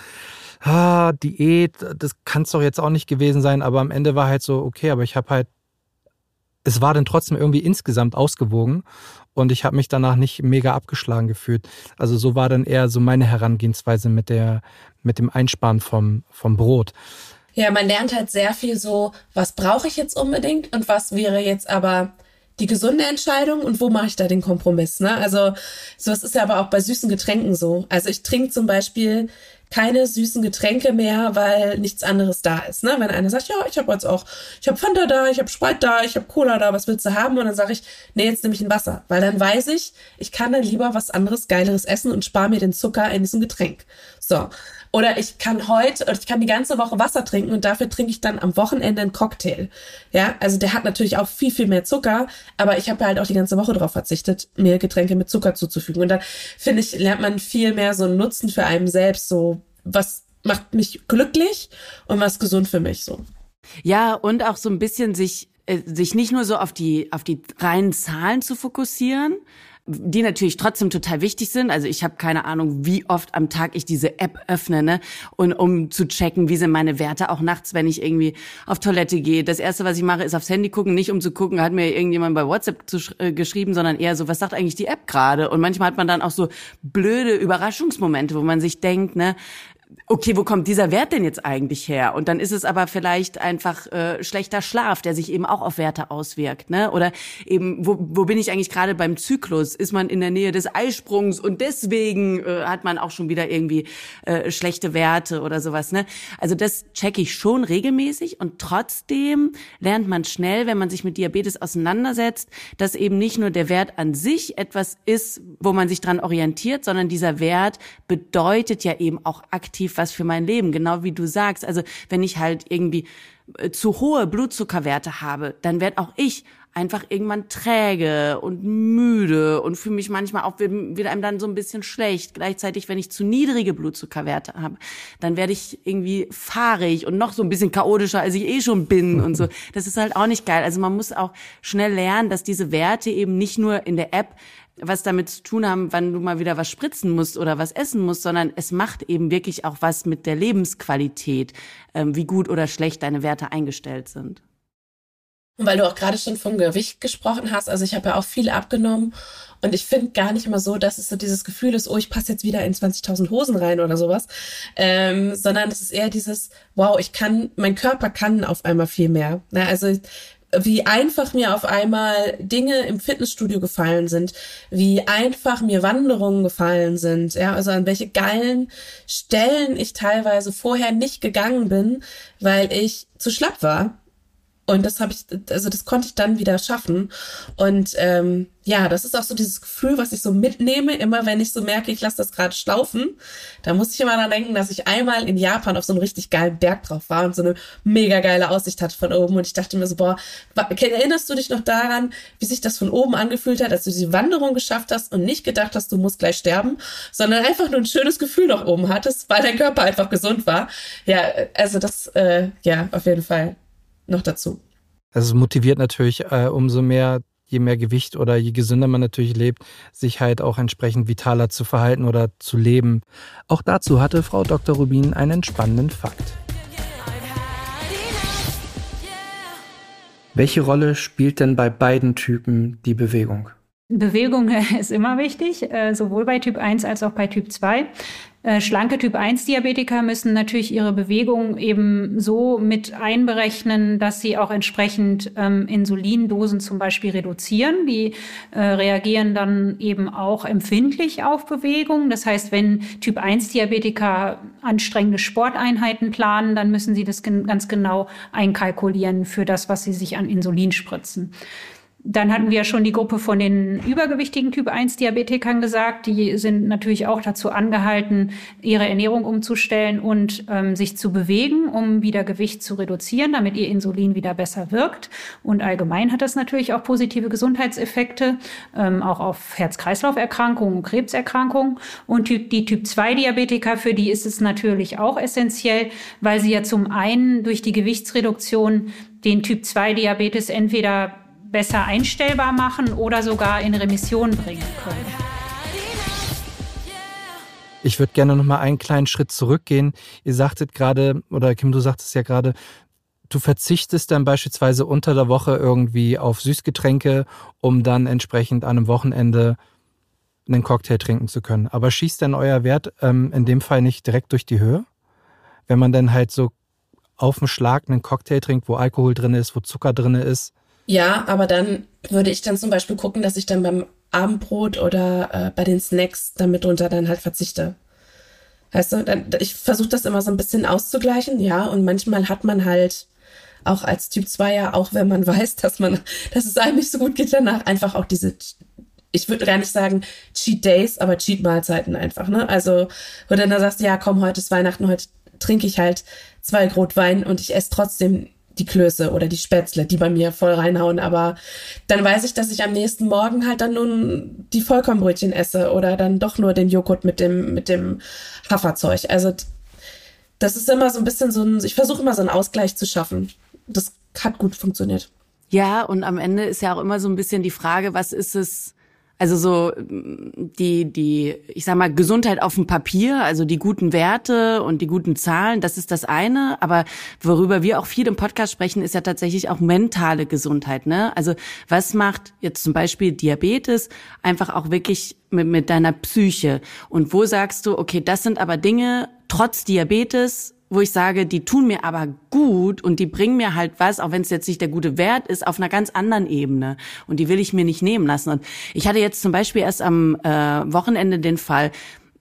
ah, Diät, das kann es doch jetzt auch nicht gewesen sein, aber am Ende war halt so, okay, aber ich habe halt, es war dann trotzdem irgendwie insgesamt ausgewogen und ich habe mich danach nicht mega abgeschlagen gefühlt. Also so war dann eher so meine Herangehensweise mit der mit dem Einsparen vom vom Brot. Ja, man lernt halt sehr viel so, was brauche ich jetzt unbedingt und was wäre jetzt aber die gesunde Entscheidung und wo mache ich da den Kompromiss? Ne? Also so es ist ja aber auch bei süßen Getränken so. Also ich trinke zum Beispiel keine süßen Getränke mehr, weil nichts anderes da ist. Ne? Wenn einer sagt, ja, ich habe jetzt auch, ich habe Fanta da, ich habe Sprite da, ich habe Cola da, was willst du haben? Und dann sage ich, nee, jetzt nehme ich ein Wasser, weil dann weiß ich, ich kann dann lieber was anderes, geileres essen und spare mir den Zucker in diesem Getränk. So. Oder ich kann heute, ich kann die ganze Woche Wasser trinken und dafür trinke ich dann am Wochenende einen Cocktail. Ja, also der hat natürlich auch viel, viel mehr Zucker, aber ich habe halt auch die ganze Woche darauf verzichtet, mir Getränke mit Zucker zuzufügen. Und da finde ich, lernt man viel mehr so einen Nutzen für einen selbst, so was macht mich glücklich und was gesund für mich so. Ja, und auch so ein bisschen sich äh, sich nicht nur so auf die auf die reinen Zahlen zu fokussieren, die natürlich trotzdem total wichtig sind. Also ich habe keine Ahnung, wie oft am Tag ich diese App öffne, ne? Und um zu checken, wie sind meine Werte, auch nachts, wenn ich irgendwie auf Toilette gehe. Das erste, was ich mache, ist aufs Handy gucken, nicht um zu gucken, hat mir irgendjemand bei WhatsApp zu, äh, geschrieben, sondern eher so, was sagt eigentlich die App gerade? Und manchmal hat man dann auch so blöde Überraschungsmomente, wo man sich denkt, ne, okay, wo kommt dieser Wert denn jetzt eigentlich her? Und dann ist es aber vielleicht einfach äh, schlechter Schlaf, der sich eben auch auf Werte auswirkt, ne? Oder eben, wo, wo bin ich eigentlich gerade beim Zyklus? Ist man in der Nähe des Eisprungs und deswegen äh, hat man auch schon wieder irgendwie äh, schlechte Werte oder sowas, ne? Also das checke ich schon regelmäßig und trotzdem lernt man schnell, wenn man sich mit Diabetes auseinandersetzt, dass eben nicht nur der Wert an sich etwas ist, wo man sich dran orientiert, sondern dieser Wert bedeutet ja eben auch aktiv aktiv was für mein Leben, genau wie du sagst. Also wenn ich halt irgendwie äh, zu hohe Blutzuckerwerte habe, dann werde auch ich einfach irgendwann träge und müde und fühle mich manchmal auch wieder einem dann so ein bisschen schlecht. Gleichzeitig, wenn ich zu niedrige Blutzuckerwerte habe, dann werde ich irgendwie fahrig und noch so ein bisschen chaotischer, als ich eh schon bin <laughs> und so. Das ist halt auch nicht geil. Also man muss auch schnell lernen, dass diese Werte eben nicht nur in der App was damit zu tun haben, wann du mal wieder was spritzen musst oder was essen musst, sondern es macht eben wirklich auch was mit der Lebensqualität, ähm, wie gut oder schlecht deine Werte eingestellt sind. Und weil du auch gerade schon vom Gewicht gesprochen hast, also ich habe ja auch viel abgenommen und ich finde gar nicht immer so, dass es so dieses Gefühl ist, oh, ich passe jetzt wieder in 20.000 Hosen rein oder sowas, ähm, sondern es ist eher dieses, wow, ich kann, mein Körper kann auf einmal viel mehr. Na, also wie einfach mir auf einmal Dinge im Fitnessstudio gefallen sind, wie einfach mir Wanderungen gefallen sind, ja, also an welche geilen Stellen ich teilweise vorher nicht gegangen bin, weil ich zu schlapp war. Und das habe ich, also das konnte ich dann wieder schaffen. Und ähm, ja, das ist auch so dieses Gefühl, was ich so mitnehme, immer wenn ich so merke, ich lasse das gerade schlaufen. Da muss ich immer daran denken, dass ich einmal in Japan auf so einem richtig geilen Berg drauf war und so eine mega geile Aussicht hatte von oben. Und ich dachte mir so, boah, erinnerst du dich noch daran, wie sich das von oben angefühlt hat, als du diese Wanderung geschafft hast und nicht gedacht hast, du musst gleich sterben, sondern einfach nur ein schönes Gefühl noch oben hattest, weil dein Körper einfach gesund war. Ja, also das, äh, ja, auf jeden Fall noch dazu. Also es motiviert natürlich äh, umso mehr, je mehr Gewicht oder je gesünder man natürlich lebt, sich halt auch entsprechend vitaler zu verhalten oder zu leben. Auch dazu hatte Frau Dr. Rubin einen spannenden Fakt. Welche Rolle spielt denn bei beiden Typen die Bewegung? Bewegung <laughs> ist immer wichtig, äh, sowohl bei Typ 1 als auch bei Typ 2. Äh, schlanke Typ 1 Diabetiker müssen natürlich ihre Bewegung eben so mit einberechnen, dass sie auch entsprechend ähm, Insulindosen zum Beispiel reduzieren. Die äh, reagieren dann eben auch empfindlich auf Bewegung. Das heißt, wenn Typ 1 Diabetiker anstrengende Sporteinheiten planen, dann müssen sie das ganz genau einkalkulieren für das, was sie sich an Insulin spritzen. Dann hatten wir ja schon die Gruppe von den übergewichtigen Typ-1-Diabetikern gesagt. Die sind natürlich auch dazu angehalten, ihre Ernährung umzustellen und ähm, sich zu bewegen, um wieder Gewicht zu reduzieren, damit ihr Insulin wieder besser wirkt. Und allgemein hat das natürlich auch positive Gesundheitseffekte, ähm, auch auf Herz-Kreislauf-Erkrankungen und Krebserkrankungen. Und die Typ-2-Diabetiker, für die ist es natürlich auch essentiell, weil sie ja zum einen durch die Gewichtsreduktion den Typ-2-Diabetes entweder besser einstellbar machen oder sogar in Remission bringen können. Ich würde gerne noch mal einen kleinen Schritt zurückgehen. Ihr sagtet gerade, oder Kim, du sagtest ja gerade, du verzichtest dann beispielsweise unter der Woche irgendwie auf Süßgetränke, um dann entsprechend an einem Wochenende einen Cocktail trinken zu können. Aber schießt denn euer Wert ähm, in dem Fall nicht direkt durch die Höhe? Wenn man dann halt so auf dem Schlag einen Cocktail trinkt, wo Alkohol drin ist, wo Zucker drin ist. Ja, aber dann würde ich dann zum Beispiel gucken, dass ich dann beim Abendbrot oder äh, bei den Snacks dann mitunter dann halt verzichte. Weißt du, dann, ich versuche das immer so ein bisschen auszugleichen, ja, und manchmal hat man halt auch als Typ 2 ja, auch wenn man <laughs> weiß, dass man, dass es einem nicht so gut geht danach, einfach auch diese, ich würde gar nicht sagen Cheat Days, aber Cheat Mahlzeiten einfach, ne? Also, wo du dann sagst, ja, komm, heute ist Weihnachten, heute trinke ich halt zwei Grotwein und ich esse trotzdem die Klöße oder die Spätzle, die bei mir voll reinhauen, aber dann weiß ich, dass ich am nächsten Morgen halt dann nun die Vollkornbrötchen esse oder dann doch nur den Joghurt mit dem, mit dem Haferzeug. Also, das ist immer so ein bisschen so ein, ich versuche immer so einen Ausgleich zu schaffen. Das hat gut funktioniert. Ja, und am Ende ist ja auch immer so ein bisschen die Frage, was ist es, also so die, die, ich sag mal, Gesundheit auf dem Papier, also die guten Werte und die guten Zahlen, das ist das eine. Aber worüber wir auch viel im Podcast sprechen, ist ja tatsächlich auch mentale Gesundheit. Ne? Also was macht jetzt zum Beispiel Diabetes einfach auch wirklich mit, mit deiner Psyche? Und wo sagst du, okay, das sind aber Dinge, trotz Diabetes wo ich sage, die tun mir aber gut und die bringen mir halt was, auch wenn es jetzt nicht der gute Wert ist, auf einer ganz anderen Ebene. Und die will ich mir nicht nehmen lassen. Und ich hatte jetzt zum Beispiel erst am äh, Wochenende den Fall,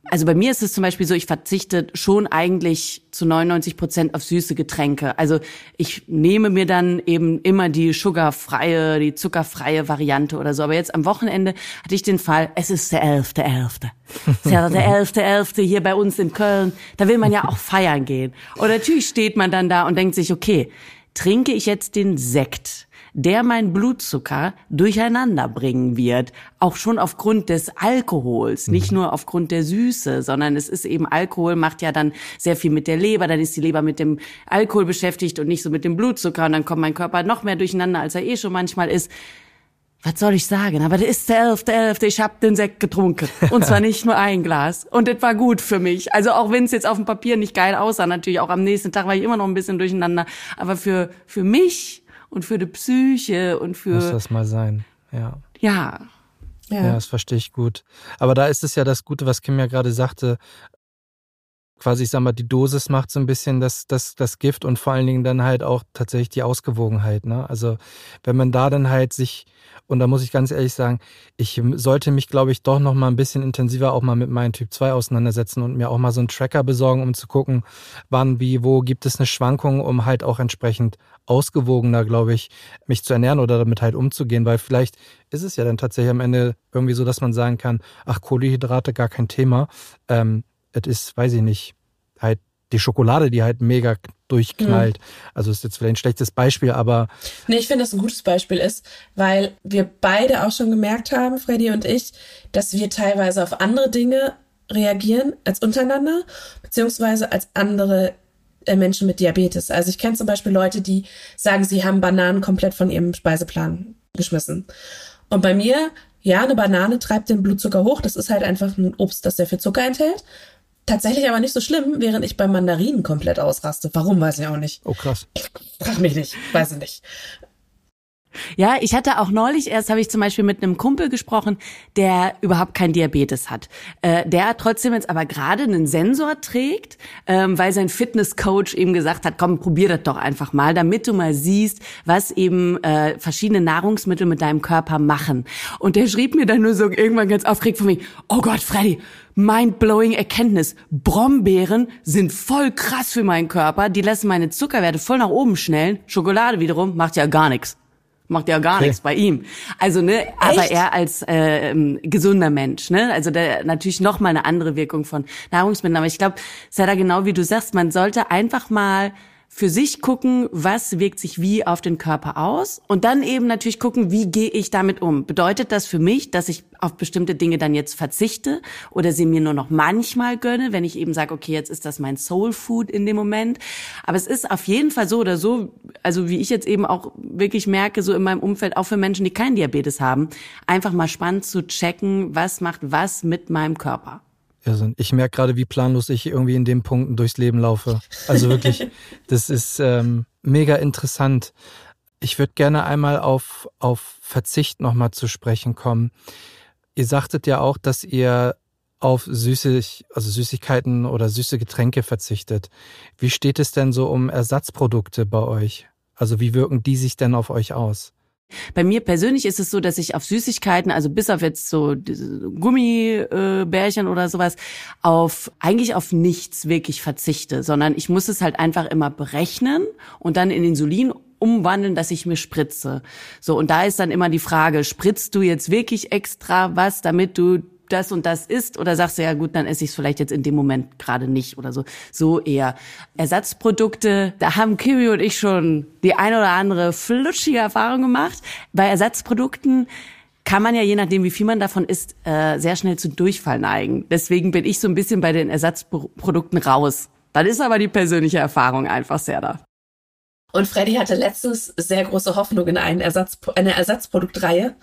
also bei mir ist es zum Beispiel so, ich verzichte schon eigentlich zu 99 Prozent auf süße Getränke. Also ich nehme mir dann eben immer die sugarfreie, die zuckerfreie Variante oder so. Aber jetzt am Wochenende hatte ich den Fall, es ist der 11.11. Es ist ja der 11.11. hier bei uns in Köln. Da will man ja auch feiern gehen. Und natürlich steht man dann da und denkt sich, okay, trinke ich jetzt den Sekt? Der mein Blutzucker durcheinander bringen wird. Auch schon aufgrund des Alkohols, nicht mhm. nur aufgrund der Süße, sondern es ist eben Alkohol macht ja dann sehr viel mit der Leber. Dann ist die Leber mit dem Alkohol beschäftigt und nicht so mit dem Blutzucker. Und dann kommt mein Körper noch mehr durcheinander, als er eh schon manchmal ist. Was soll ich sagen? Aber der ist der elfte, elfte. Ich hab den Sekt getrunken. Und zwar <laughs> nicht nur ein Glas. Und das war gut für mich. Also auch wenn es jetzt auf dem Papier nicht geil aussah, natürlich auch am nächsten Tag war ich immer noch ein bisschen durcheinander. Aber für, für mich und für die Psyche und für. Muss das mal sein, ja. Ja. Ja. ja, das verstehe ich gut. Aber da ist es ja das Gute, was Kim ja gerade sagte, quasi, ich sag mal, die Dosis macht so ein bisschen das, das, das Gift und vor allen Dingen dann halt auch tatsächlich die Ausgewogenheit. Ne? Also wenn man da dann halt sich, und da muss ich ganz ehrlich sagen, ich sollte mich, glaube ich, doch noch mal ein bisschen intensiver auch mal mit meinem Typ 2 auseinandersetzen und mir auch mal so einen Tracker besorgen, um zu gucken, wann, wie, wo gibt es eine Schwankung, um halt auch entsprechend ausgewogener, glaube ich, mich zu ernähren oder damit halt umzugehen, weil vielleicht ist es ja dann tatsächlich am Ende irgendwie so, dass man sagen kann, ach, Kohlenhydrate gar kein Thema. Ähm, es ist, weiß ich nicht, halt die Schokolade, die halt mega durchknallt. Mhm. Also ist jetzt vielleicht ein schlechtes Beispiel, aber. Nee, ich finde, dass ein gutes Beispiel ist, weil wir beide auch schon gemerkt haben, Freddy und ich, dass wir teilweise auf andere Dinge reagieren als untereinander, beziehungsweise als andere äh, Menschen mit Diabetes. Also ich kenne zum Beispiel Leute, die sagen, sie haben Bananen komplett von ihrem Speiseplan geschmissen. Und bei mir, ja, eine Banane treibt den Blutzucker hoch. Das ist halt einfach ein Obst, das sehr viel Zucker enthält. Tatsächlich aber nicht so schlimm, während ich bei Mandarinen komplett ausraste. Warum, weiß ich auch nicht. Oh, krass. Frag mich nicht, weiß ich nicht. Ja, ich hatte auch neulich erst, habe ich zum Beispiel mit einem Kumpel gesprochen, der überhaupt kein Diabetes hat. Äh, der trotzdem jetzt aber gerade einen Sensor trägt, ähm, weil sein Fitnesscoach ihm gesagt hat, komm, probier das doch einfach mal, damit du mal siehst, was eben äh, verschiedene Nahrungsmittel mit deinem Körper machen. Und der schrieb mir dann nur so irgendwann ganz aufgeregt von mir, oh Gott, Freddy, mind-blowing Erkenntnis. Brombeeren sind voll krass für meinen Körper. Die lassen meine Zuckerwerte voll nach oben schnellen. Schokolade wiederum macht ja gar nichts macht ja gar okay. <laughs> nichts bei ihm. Also ne, Echt? aber er als äh, ähm, gesunder Mensch, ne, also da natürlich noch mal eine andere Wirkung von Nahrungsmitteln. Aber ich glaube, Sarah, genau wie du sagst, man sollte einfach mal für sich gucken, was wirkt sich wie auf den Körper aus und dann eben natürlich gucken, wie gehe ich damit um. Bedeutet das für mich, dass ich auf bestimmte Dinge dann jetzt verzichte oder sie mir nur noch manchmal gönne, wenn ich eben sage, okay, jetzt ist das mein Soul Food in dem Moment. Aber es ist auf jeden Fall so oder so, also wie ich jetzt eben auch wirklich merke, so in meinem Umfeld, auch für Menschen, die keinen Diabetes haben, einfach mal spannend zu checken, was macht was mit meinem Körper. Irrsinn. Ich merke gerade, wie planlos ich irgendwie in den Punkten durchs Leben laufe. Also wirklich, <laughs> das ist ähm, mega interessant. Ich würde gerne einmal auf, auf Verzicht nochmal zu sprechen kommen. Ihr sagtet ja auch, dass ihr auf süßig, also Süßigkeiten oder süße Getränke verzichtet. Wie steht es denn so um Ersatzprodukte bei euch? Also wie wirken die sich denn auf euch aus? Bei mir persönlich ist es so, dass ich auf Süßigkeiten, also bis auf jetzt so Gummibärchen oder sowas, auf eigentlich auf nichts wirklich verzichte, sondern ich muss es halt einfach immer berechnen und dann in Insulin umwandeln, dass ich mir spritze. So und da ist dann immer die Frage, spritzt du jetzt wirklich extra was, damit du das und das isst oder sagst du ja gut, dann esse ich es vielleicht jetzt in dem Moment gerade nicht oder so. So eher Ersatzprodukte. Da haben Kimi und ich schon die eine oder andere flutschige Erfahrung gemacht. Bei Ersatzprodukten kann man ja je nachdem, wie viel man davon isst, äh, sehr schnell zu Durchfall neigen. Deswegen bin ich so ein bisschen bei den Ersatzprodukten raus. Dann ist aber die persönliche Erfahrung einfach sehr da. Und Freddy hatte letztens sehr große Hoffnung in einen Ersatz, eine Ersatzproduktreihe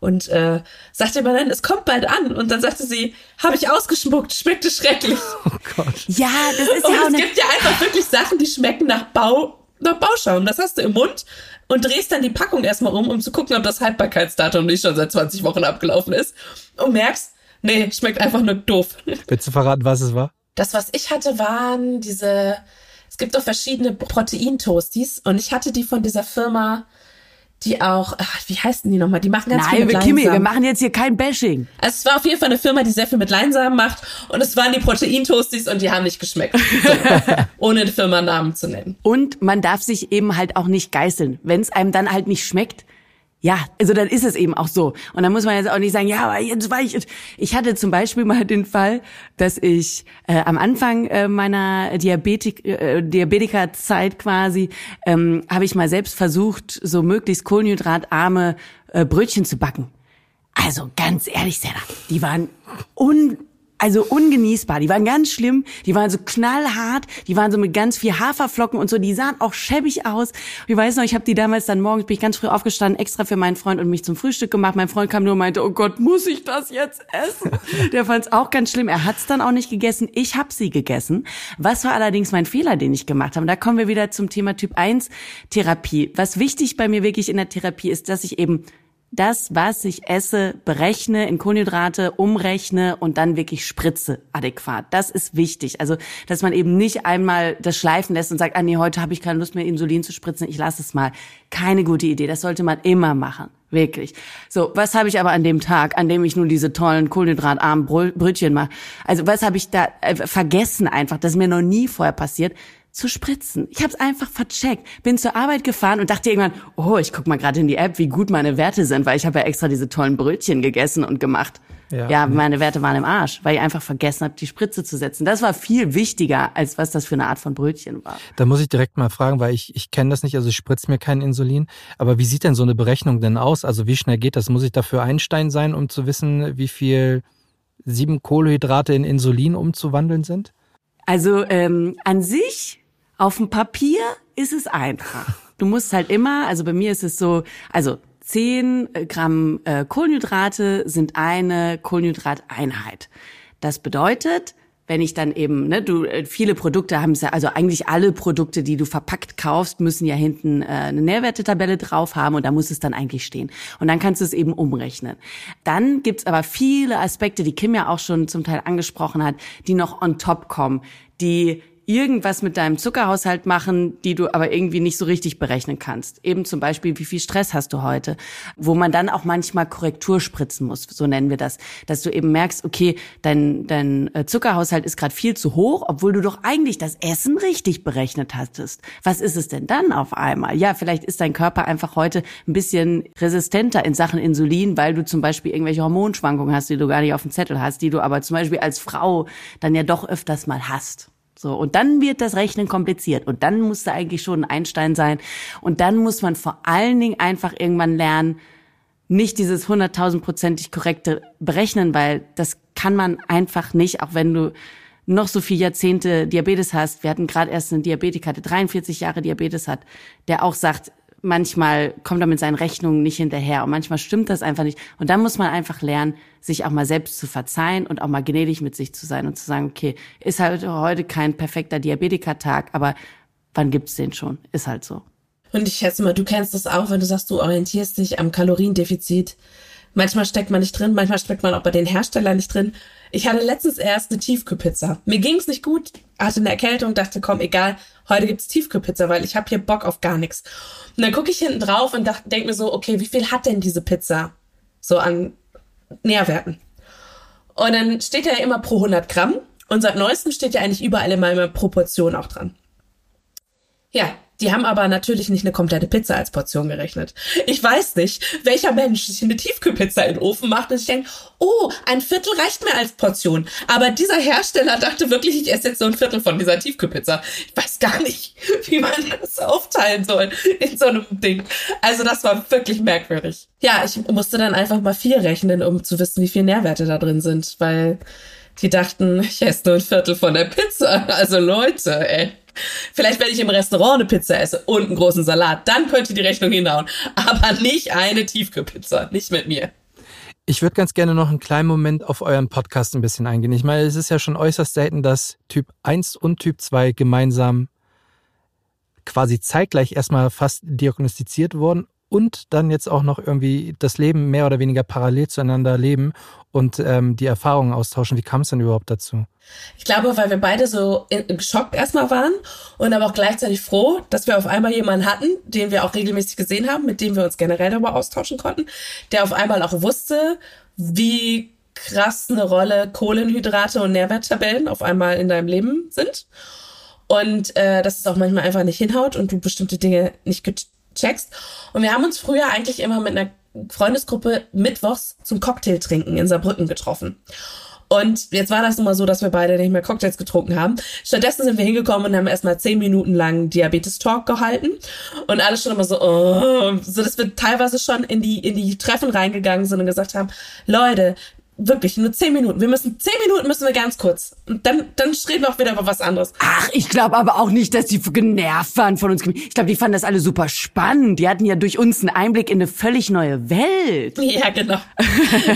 und äh, sagte immer dann, es kommt bald an. Und dann sagte sie, habe ich ausgespuckt, schmeckte schrecklich. <laughs> Oh Gott. Ja, das ist und ja auch es eine gibt ja einfach wirklich Sachen, die schmecken nach Bau, nach Bauschaum. Das hast du im Mund und drehst dann die Packung erstmal um, um zu gucken, ob das Haltbarkeitsdatum nicht schon seit 20 Wochen abgelaufen ist. Und merkst, nee, schmeckt einfach nur doof. Willst du verraten, was es war? Das, was ich hatte, waren diese es gibt auch verschiedene Proteintoasties und ich hatte die von dieser Firma, die auch, ach, wie heißen die nochmal? Die machen ganz viel Nein, mit wir, Kimi, wir Leinsamen. machen jetzt hier kein Bashing. Also es war auf jeden Fall eine Firma, die sehr viel mit Leinsamen macht und es waren die Proteintoasties und die haben nicht geschmeckt. So, <laughs> ohne den Firmennamen zu nennen. Und man darf sich eben halt auch nicht geißeln. Wenn es einem dann halt nicht schmeckt, ja, also dann ist es eben auch so. Und dann muss man jetzt auch nicht sagen, ja, aber jetzt war ich. Ich hatte zum Beispiel mal den Fall, dass ich äh, am Anfang äh, meiner Diabetik, äh, Diabetikerzeit quasi, ähm, habe ich mal selbst versucht, so möglichst kohlenhydratarme äh, Brötchen zu backen. Also ganz ehrlich, Sarah, die waren un also ungenießbar. Die waren ganz schlimm. Die waren so knallhart. Die waren so mit ganz viel Haferflocken und so. Die sahen auch schäbig aus. Ich weiß noch, ich habe die damals dann morgens, bin ich ganz früh aufgestanden, extra für meinen Freund und mich zum Frühstück gemacht. Mein Freund kam nur und meinte, oh Gott, muss ich das jetzt essen? <laughs> Der fand es auch ganz schlimm. Er hat es dann auch nicht gegessen. Ich habe sie gegessen. Was war allerdings mein Fehler, den ich gemacht habe? Da kommen wir wieder zum Thema Typ 1 Therapie. Was wichtig bei mir wirklich in der Therapie ist, dass ich eben das, was ich esse, berechne, in Kohlenhydrate umrechne und dann wirklich spritze adäquat. Das ist wichtig. Also, dass man eben nicht einmal das schleifen lässt und sagt, ah nee, heute habe ich keine Lust mehr, Insulin zu spritzen, ich lasse es mal. Keine gute Idee. Das sollte man immer machen. Wirklich. So, was habe ich aber an dem Tag, an dem ich nun diese tollen kohlenhydratarmen Brö- Brötchen mache? Also, was habe ich da äh, vergessen einfach? Das ist mir noch nie vorher passiert zu spritzen. Ich habe es einfach vercheckt. Bin zur Arbeit gefahren und dachte irgendwann, oh, ich guck mal gerade in die App, wie gut meine Werte sind, weil ich habe ja extra diese tollen Brötchen gegessen und gemacht. Ja. Ja, meine Werte waren im Arsch, weil ich einfach vergessen habe, die Spritze zu setzen. Das war viel wichtiger, als was das für eine Art von Brötchen war. Da muss ich direkt mal fragen, weil ich, ich kenne das nicht, also ich spritze mir kein Insulin. Aber wie sieht denn so eine Berechnung denn aus? Also wie schnell geht das? Muss ich dafür Einstein sein, um zu wissen, wie viel sieben Kohlenhydrate in Insulin umzuwandeln sind? Also ähm, an sich, auf dem Papier ist es einfach. Du musst halt immer, also bei mir ist es so, also 10 Gramm äh, Kohlenhydrate sind eine Kohlenhydrateinheit. Das bedeutet, wenn ich dann eben, ne, du äh, viele Produkte haben es ja, also eigentlich alle Produkte, die du verpackt kaufst, müssen ja hinten äh, eine Nährwertetabelle drauf haben und da muss es dann eigentlich stehen. Und dann kannst du es eben umrechnen. Dann gibt's aber viele Aspekte, die Kim ja auch schon zum Teil angesprochen hat, die noch on top kommen, die irgendwas mit deinem Zuckerhaushalt machen, die du aber irgendwie nicht so richtig berechnen kannst. Eben zum Beispiel, wie viel Stress hast du heute? Wo man dann auch manchmal Korrektur spritzen muss, so nennen wir das. Dass du eben merkst, okay, dein, dein äh, Zuckerhaushalt ist gerade viel zu hoch, obwohl du doch eigentlich das Essen richtig berechnet hattest. Was ist es denn dann auf einmal? Ja, vielleicht ist dein Körper einfach heute ein bisschen resistenter in Sachen Insulin, weil du zum Beispiel irgendwelche Hormonschwankungen hast, die du gar nicht auf dem Zettel hast, die du aber zum Beispiel als Frau dann ja doch öfters mal hast. So, und dann wird das Rechnen kompliziert. Und dann musst du eigentlich schon ein Einstein sein. Und dann muss man vor allen Dingen einfach irgendwann lernen, nicht dieses hunderttausendprozentig korrekte berechnen, weil das kann man einfach nicht, auch wenn du noch so viele Jahrzehnte Diabetes hast. Wir hatten gerade erst einen Diabetiker, der 43 Jahre Diabetes hat, der auch sagt, manchmal kommt er mit seinen Rechnungen nicht hinterher und manchmal stimmt das einfach nicht. Und dann muss man einfach lernen, sich auch mal selbst zu verzeihen und auch mal gnädig mit sich zu sein und zu sagen, okay, ist halt heute kein perfekter Diabetikertag, aber wann gibt's den schon? Ist halt so. Und ich schätze mal, du kennst das auch, wenn du sagst, du orientierst dich am Kaloriendefizit. Manchmal steckt man nicht drin, manchmal steckt man auch bei den Herstellern nicht drin. Ich hatte letztens erst eine Tiefkühlpizza. Mir ging's nicht gut, hatte eine Erkältung, dachte, komm, egal, heute gibt's Tiefkühlpizza, weil ich habe hier Bock auf gar nichts. Und dann gucke ich hinten drauf und denke mir so, okay, wie viel hat denn diese Pizza so an Nährwerten? Und dann steht ja immer pro 100 Gramm und seit neuestem steht ja eigentlich überall in meiner Proportion auch dran. Ja, die haben aber natürlich nicht eine komplette Pizza als Portion gerechnet. Ich weiß nicht, welcher Mensch sich eine Tiefkühlpizza in den Ofen macht und sich denkt, oh, ein Viertel reicht mir als Portion. Aber dieser Hersteller dachte wirklich, ich esse jetzt so ein Viertel von dieser Tiefkühlpizza. Ich weiß gar nicht, <laughs> wie man das aufteilen soll in so einem Ding. Also das war wirklich merkwürdig. Ja, ich musste dann einfach mal vier rechnen, um zu wissen, wie viel Nährwerte da drin sind, weil die dachten, ich esse nur ein Viertel von der Pizza. Also Leute, ey. Vielleicht, wenn ich im Restaurant eine Pizza esse und einen großen Salat, dann könnte die Rechnung hinhauen. Aber nicht eine Tiefkühlpizza. Nicht mit mir. Ich würde ganz gerne noch einen kleinen Moment auf euren Podcast ein bisschen eingehen. Ich meine, es ist ja schon äußerst selten, dass Typ 1 und Typ 2 gemeinsam quasi zeitgleich erstmal fast diagnostiziert wurden und dann jetzt auch noch irgendwie das Leben mehr oder weniger parallel zueinander leben und ähm, die Erfahrungen austauschen. Wie kam es denn überhaupt dazu? Ich glaube, weil wir beide so geschockt erstmal waren und aber auch gleichzeitig froh, dass wir auf einmal jemanden hatten, den wir auch regelmäßig gesehen haben, mit dem wir uns generell darüber austauschen konnten, der auf einmal auch wusste, wie krass eine Rolle Kohlenhydrate und Nährwerttabellen auf einmal in deinem Leben sind. Und äh, dass es auch manchmal einfach nicht hinhaut und du bestimmte Dinge nicht checkst. Und wir haben uns früher eigentlich immer mit einer Freundesgruppe mittwochs zum Cocktail trinken in Saarbrücken getroffen. Und jetzt war das nun so, dass wir beide nicht mehr Cocktails getrunken haben. Stattdessen sind wir hingekommen und haben erstmal zehn Minuten lang Diabetes-Talk gehalten. Und alles schon immer so, oh, so dass wir teilweise schon in die, in die Treffen reingegangen sind und gesagt haben, Leute, wirklich nur zehn Minuten. Wir müssen zehn Minuten müssen wir ganz kurz. Und dann, dann reden wir auch wieder über was anderes. Ach, ich glaube aber auch nicht, dass die genervt waren von uns. Ich glaube, die fanden das alle super spannend. Die hatten ja durch uns einen Einblick in eine völlig neue Welt. <laughs> Ja, genau.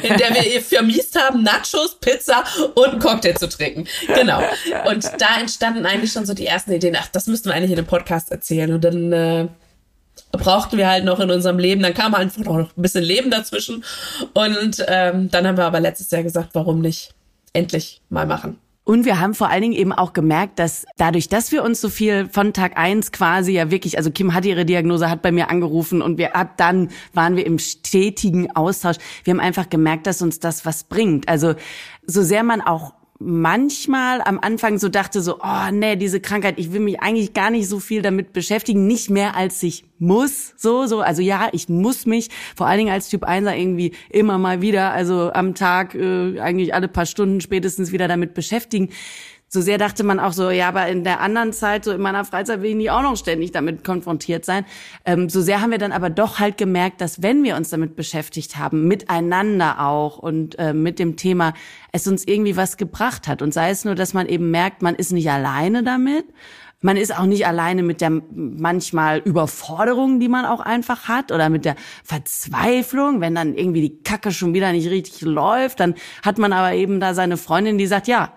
In der wir vermiest haben, Nachos, Pizza und einen Cocktail zu trinken. Genau. Und da entstanden eigentlich schon so die ersten Ideen. Ach, das müssten wir eigentlich in einem Podcast erzählen. Und dann äh, brauchten wir halt noch in unserem Leben. Dann kam einfach noch ein bisschen Leben dazwischen. Und ähm, dann haben wir aber letztes Jahr gesagt, warum nicht endlich mal machen. Und wir haben vor allen Dingen eben auch gemerkt, dass dadurch, dass wir uns so viel von Tag eins quasi ja wirklich, also Kim hatte ihre Diagnose, hat bei mir angerufen und wir ab dann waren wir im stetigen Austausch. Wir haben einfach gemerkt, dass uns das was bringt. Also so sehr man auch manchmal am Anfang so dachte so, oh nee, diese Krankheit, ich will mich eigentlich gar nicht so viel damit beschäftigen, nicht mehr als ich muss, so, so, also ja, ich muss mich, vor allen Dingen als Typ 1 irgendwie immer mal wieder, also am Tag, äh, eigentlich alle paar Stunden spätestens wieder damit beschäftigen so sehr dachte man auch so, ja, aber in der anderen Zeit, so in meiner Freizeit will ich nicht auch noch ständig damit konfrontiert sein. Ähm, so sehr haben wir dann aber doch halt gemerkt, dass wenn wir uns damit beschäftigt haben, miteinander auch und äh, mit dem Thema, es uns irgendwie was gebracht hat. Und sei es nur, dass man eben merkt, man ist nicht alleine damit. Man ist auch nicht alleine mit der manchmal Überforderung, die man auch einfach hat oder mit der Verzweiflung, wenn dann irgendwie die Kacke schon wieder nicht richtig läuft, dann hat man aber eben da seine Freundin, die sagt, ja,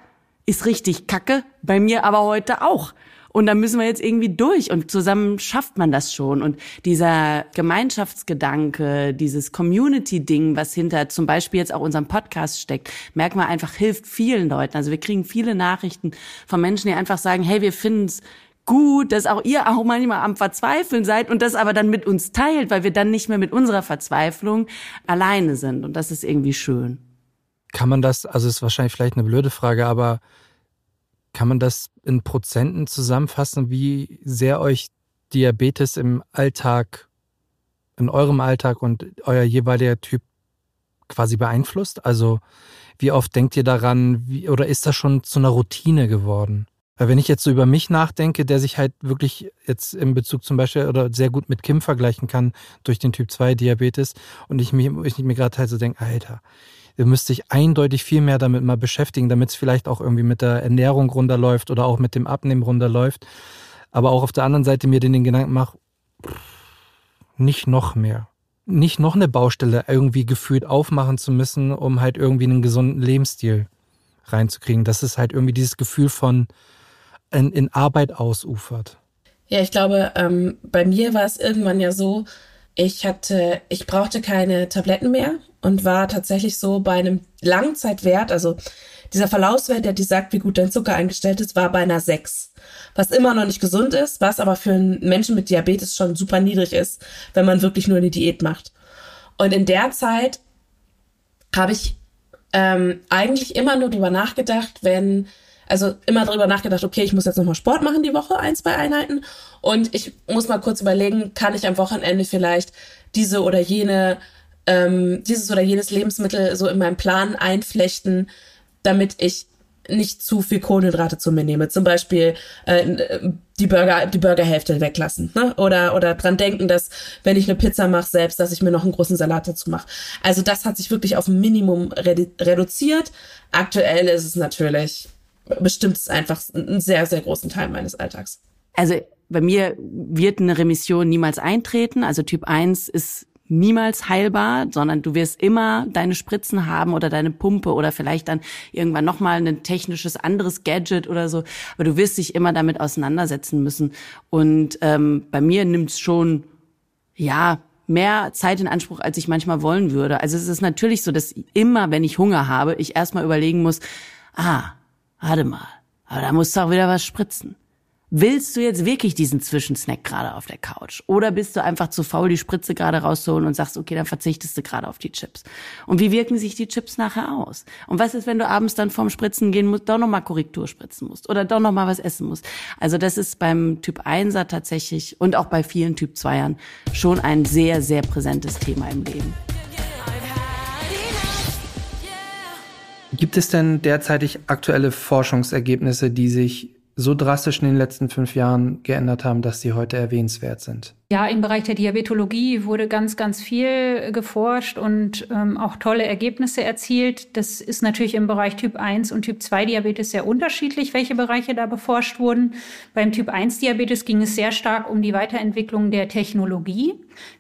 ist richtig kacke, bei mir aber heute auch. Und da müssen wir jetzt irgendwie durch und zusammen schafft man das schon. Und dieser Gemeinschaftsgedanke, dieses Community-Ding, was hinter zum Beispiel jetzt auch unserem Podcast steckt, merkt man einfach, hilft vielen Leuten. Also wir kriegen viele Nachrichten von Menschen, die einfach sagen, hey, wir finden es gut, dass auch ihr auch manchmal am Verzweifeln seid und das aber dann mit uns teilt, weil wir dann nicht mehr mit unserer Verzweiflung alleine sind. Und das ist irgendwie schön. Kann man das, also ist wahrscheinlich vielleicht eine blöde Frage, aber kann man das in Prozenten zusammenfassen, wie sehr euch Diabetes im Alltag, in eurem Alltag und euer jeweiliger Typ quasi beeinflusst? Also wie oft denkt ihr daran, wie, oder ist das schon zu einer Routine geworden? Weil wenn ich jetzt so über mich nachdenke, der sich halt wirklich jetzt in Bezug zum Beispiel oder sehr gut mit Kim vergleichen kann durch den Typ 2 Diabetes und ich, mich, ich mir gerade halt so denke, Alter, ihr müsst sich eindeutig viel mehr damit mal beschäftigen, damit es vielleicht auch irgendwie mit der Ernährung runterläuft oder auch mit dem Abnehmen runterläuft. Aber auch auf der anderen Seite mir den, den Gedanken mache, nicht noch mehr. Nicht noch eine Baustelle irgendwie gefühlt aufmachen zu müssen, um halt irgendwie einen gesunden Lebensstil reinzukriegen. Dass es halt irgendwie dieses Gefühl von in, in Arbeit ausufert. Ja, ich glaube, ähm, bei mir war es irgendwann ja so, Ich hatte, ich brauchte keine Tabletten mehr und war tatsächlich so bei einem Langzeitwert, also dieser Verlaufswert, der dir sagt, wie gut dein Zucker eingestellt ist, war bei einer 6. Was immer noch nicht gesund ist, was aber für einen Menschen mit Diabetes schon super niedrig ist, wenn man wirklich nur eine Diät macht. Und in der Zeit habe ich ähm, eigentlich immer nur drüber nachgedacht, wenn, also immer drüber nachgedacht, okay, ich muss jetzt nochmal Sport machen die Woche, ein, zwei Einheiten. Und ich muss mal kurz überlegen, kann ich am Wochenende vielleicht diese oder jene, ähm, dieses oder jenes Lebensmittel so in meinem Plan einflechten, damit ich nicht zu viel Kohlenhydrate zu mir nehme. Zum Beispiel äh, die Burger, die Burgerhälfte weglassen. Ne? Oder, oder dran denken, dass wenn ich eine Pizza mache selbst, dass ich mir noch einen großen Salat dazu mache. Also das hat sich wirklich auf ein Minimum redu reduziert. Aktuell ist es natürlich, bestimmt es einfach einen sehr, sehr großen Teil meines Alltags. Also bei mir wird eine Remission niemals eintreten. Also Typ 1 ist niemals heilbar, sondern du wirst immer deine Spritzen haben oder deine Pumpe oder vielleicht dann irgendwann nochmal ein technisches anderes Gadget oder so. Aber du wirst dich immer damit auseinandersetzen müssen. Und ähm, bei mir nimmt es schon, ja, mehr Zeit in Anspruch, als ich manchmal wollen würde. Also es ist natürlich so, dass immer, wenn ich Hunger habe, ich erstmal überlegen muss, ah, warte mal, aber da musst du auch wieder was spritzen. Willst du jetzt wirklich diesen Zwischensnack gerade auf der Couch? Oder bist du einfach zu faul, die Spritze gerade rauszuholen und sagst, okay, dann verzichtest du gerade auf die Chips? Und wie wirken sich die Chips nachher aus? Und was ist, wenn du abends dann vorm Spritzen gehen musst, doch nochmal Korrektur spritzen musst oder doch nochmal was essen musst? Also das ist beim Typ 1er tatsächlich und auch bei vielen Typ 2ern schon ein sehr, sehr präsentes Thema im Leben. Gibt es denn derzeitig aktuelle Forschungsergebnisse, die sich so drastisch in den letzten fünf Jahren geändert haben, dass sie heute erwähnenswert sind? Ja, im Bereich der Diabetologie wurde ganz, ganz viel geforscht und ähm, auch tolle Ergebnisse erzielt. Das ist natürlich im Bereich Typ 1 und Typ 2 Diabetes sehr unterschiedlich, welche Bereiche da beforscht wurden. Beim Typ 1 Diabetes ging es sehr stark um die Weiterentwicklung der Technologie,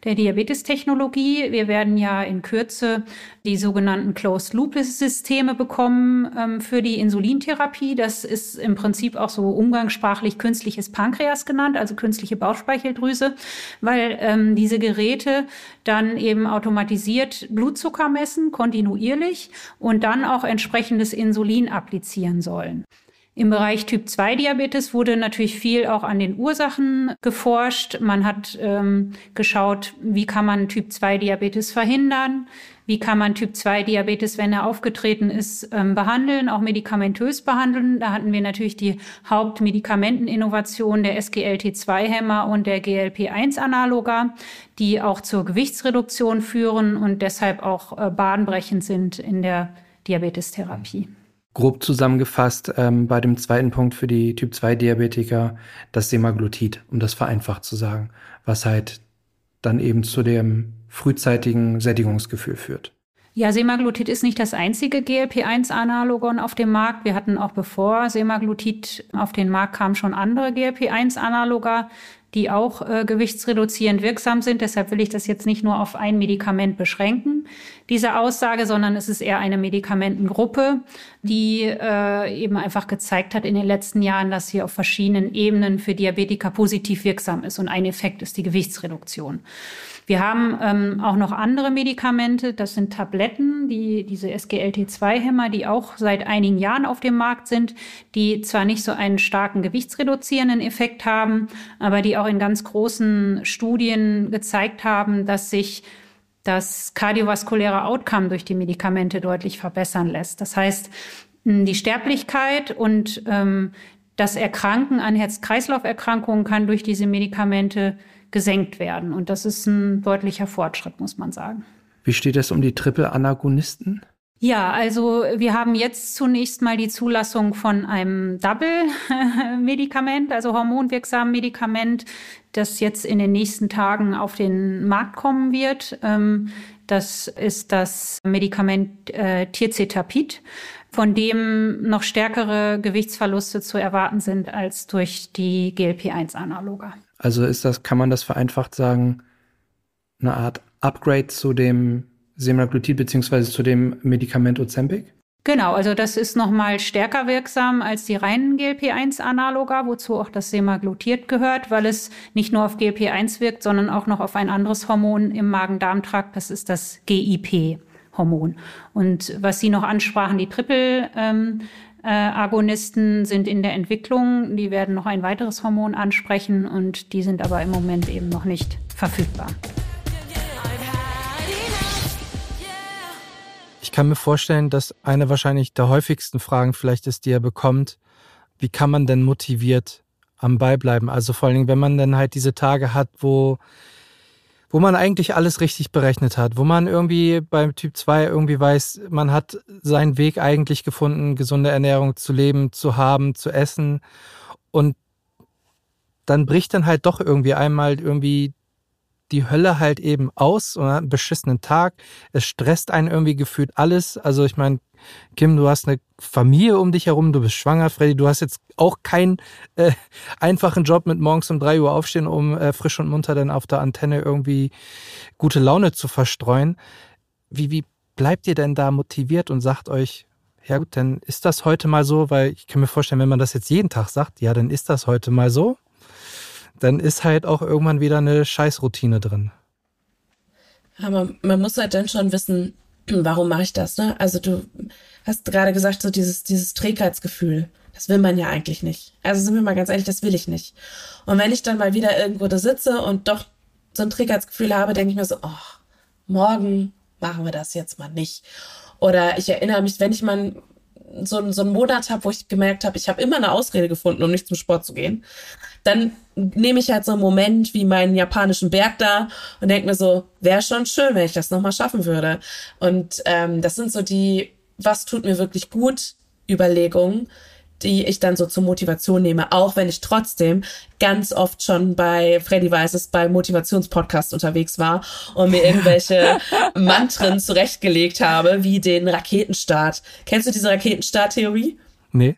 der Diabetestechnologie. Wir werden ja in Kürze die sogenannten Closed-Loop-Systeme bekommen ähm, für die Insulintherapie. Das ist im Prinzip auch so umgangssprachlich künstliches Pankreas genannt, also künstliche Bauchspeicheldrüse weil ähm, diese Geräte dann eben automatisiert Blutzucker messen, kontinuierlich und dann auch entsprechendes Insulin applizieren sollen. Im Bereich Typ 2 Diabetes wurde natürlich viel auch an den Ursachen geforscht. Man hat ähm, geschaut, wie kann man Typ 2 Diabetes verhindern, wie kann man Typ 2 Diabetes, wenn er aufgetreten ist, ähm, behandeln, auch medikamentös behandeln. Da hatten wir natürlich die Hauptmedikamenteninnovation der SGLT2-Hämmer und der GLP-1-Analoga, die auch zur Gewichtsreduktion führen und deshalb auch äh, bahnbrechend sind in der Diabetestherapie grob zusammengefasst ähm, bei dem zweiten Punkt für die Typ-2-Diabetiker das Semaglutid, um das vereinfacht zu sagen, was halt dann eben zu dem frühzeitigen Sättigungsgefühl führt. Ja, Semaglutid ist nicht das einzige GLP-1-Analogon auf dem Markt. Wir hatten auch bevor Semaglutid auf den Markt kam schon andere GLP-1-Analoga, die auch äh, gewichtsreduzierend wirksam sind. Deshalb will ich das jetzt nicht nur auf ein Medikament beschränken, diese Aussage, sondern es ist eher eine Medikamentengruppe, die äh, eben einfach gezeigt hat in den letzten Jahren, dass sie auf verschiedenen Ebenen für Diabetiker positiv wirksam ist. Und ein Effekt ist die Gewichtsreduktion. Wir haben ähm, auch noch andere Medikamente, das sind Tabletten, die, diese SGLT2-Hämmer, die auch seit einigen Jahren auf dem Markt sind, die zwar nicht so einen starken gewichtsreduzierenden Effekt haben, aber die auch in ganz großen Studien gezeigt haben, dass sich das kardiovaskuläre Outcome durch die Medikamente deutlich verbessern lässt. Das heißt, die Sterblichkeit und ähm, das Erkranken an Herz-Kreislauf-Erkrankungen kann durch diese Medikamente gesenkt werden. Und das ist ein deutlicher Fortschritt, muss man sagen. Wie steht es um die Triple-Anagonisten? Ja, also wir haben jetzt zunächst mal die Zulassung von einem Double-Medikament, also hormonwirksamen Medikament, das jetzt in den nächsten Tagen auf den Markt kommen wird. Ähm, das ist das Medikament äh, Tirzepatid, von dem noch stärkere Gewichtsverluste zu erwarten sind als durch die GLP-1-Analoga. Also ist das, kann man das vereinfacht sagen, eine Art Upgrade zu dem Semaglutid beziehungsweise zu dem Medikament Ozempic? Genau, also das ist nochmal stärker wirksam als die reinen GLP-1-Analoga, wozu auch das Semaglutiert gehört, weil es nicht nur auf GLP-1 wirkt, sondern auch noch auf ein anderes Hormon im Magen-Darm-Trakt, das ist das GIP-Hormon. Und was Sie noch ansprachen, die Triple- ähm, äh, Agonisten sind in der Entwicklung. Die werden noch ein weiteres Hormon ansprechen und die sind aber im Moment eben noch nicht verfügbar. Ich kann mir vorstellen, dass eine wahrscheinlich der häufigsten Fragen vielleicht ist, die er bekommt, wie kann man denn motiviert am Ball bleiben? Also vor allen Dingen, wenn man dann halt diese Tage hat, wo, wo man eigentlich alles richtig berechnet hat, wo man irgendwie beim Typ 2 irgendwie weiß, man hat seinen Weg eigentlich gefunden, gesunde Ernährung zu leben, zu haben, zu essen und dann bricht dann halt doch irgendwie einmal irgendwie die Hölle halt eben aus und hat einen beschissenen Tag. Es stresst einen irgendwie gefühlt alles. Also ich meine, Kim, du hast eine Familie um dich herum, du bist schwanger, Freddy, du hast jetzt auch keinen äh, einfachen Job mit morgens um drei Uhr aufstehen, um äh, frisch und munter dann auf der Antenne irgendwie gute Laune zu verstreuen. Wie, wie bleibt ihr denn da motiviert und sagt euch, ja gut, dann ist das heute mal so, weil ich kann mir vorstellen, wenn man das jetzt jeden Tag sagt, ja, dann ist das heute mal so dann ist halt auch irgendwann wieder eine Scheißroutine drin. Aber man muss halt dann schon wissen, warum mache ich das, ne? Also du hast gerade gesagt, so dieses, dieses Trägheitsgefühl, das will man ja eigentlich nicht. Also sind wir mal ganz ehrlich, das will ich nicht. Und wenn ich dann mal wieder irgendwo da sitze und doch so ein Trägheitsgefühl habe, denke ich mir so, oh, morgen machen wir das jetzt mal nicht. Oder ich erinnere mich, wenn ich mal so, so einen Monat habe, wo ich gemerkt habe, ich habe immer eine Ausrede gefunden, um nicht zum Sport zu gehen, dann nehme ich halt so einen Moment wie meinen japanischen Berg da und denke mir so, wäre schon schön, wenn ich das nochmal schaffen würde. Und ähm, das sind so die, was tut mir wirklich gut, Überlegungen, die ich dann so zur Motivation nehme, auch wenn ich trotzdem ganz oft schon bei Freddy Weißes bei Motivationspodcast unterwegs war und mir irgendwelche <laughs> Mantren zurechtgelegt habe, wie den Raketenstart. Kennst du diese Raketenstart-Theorie? Nee,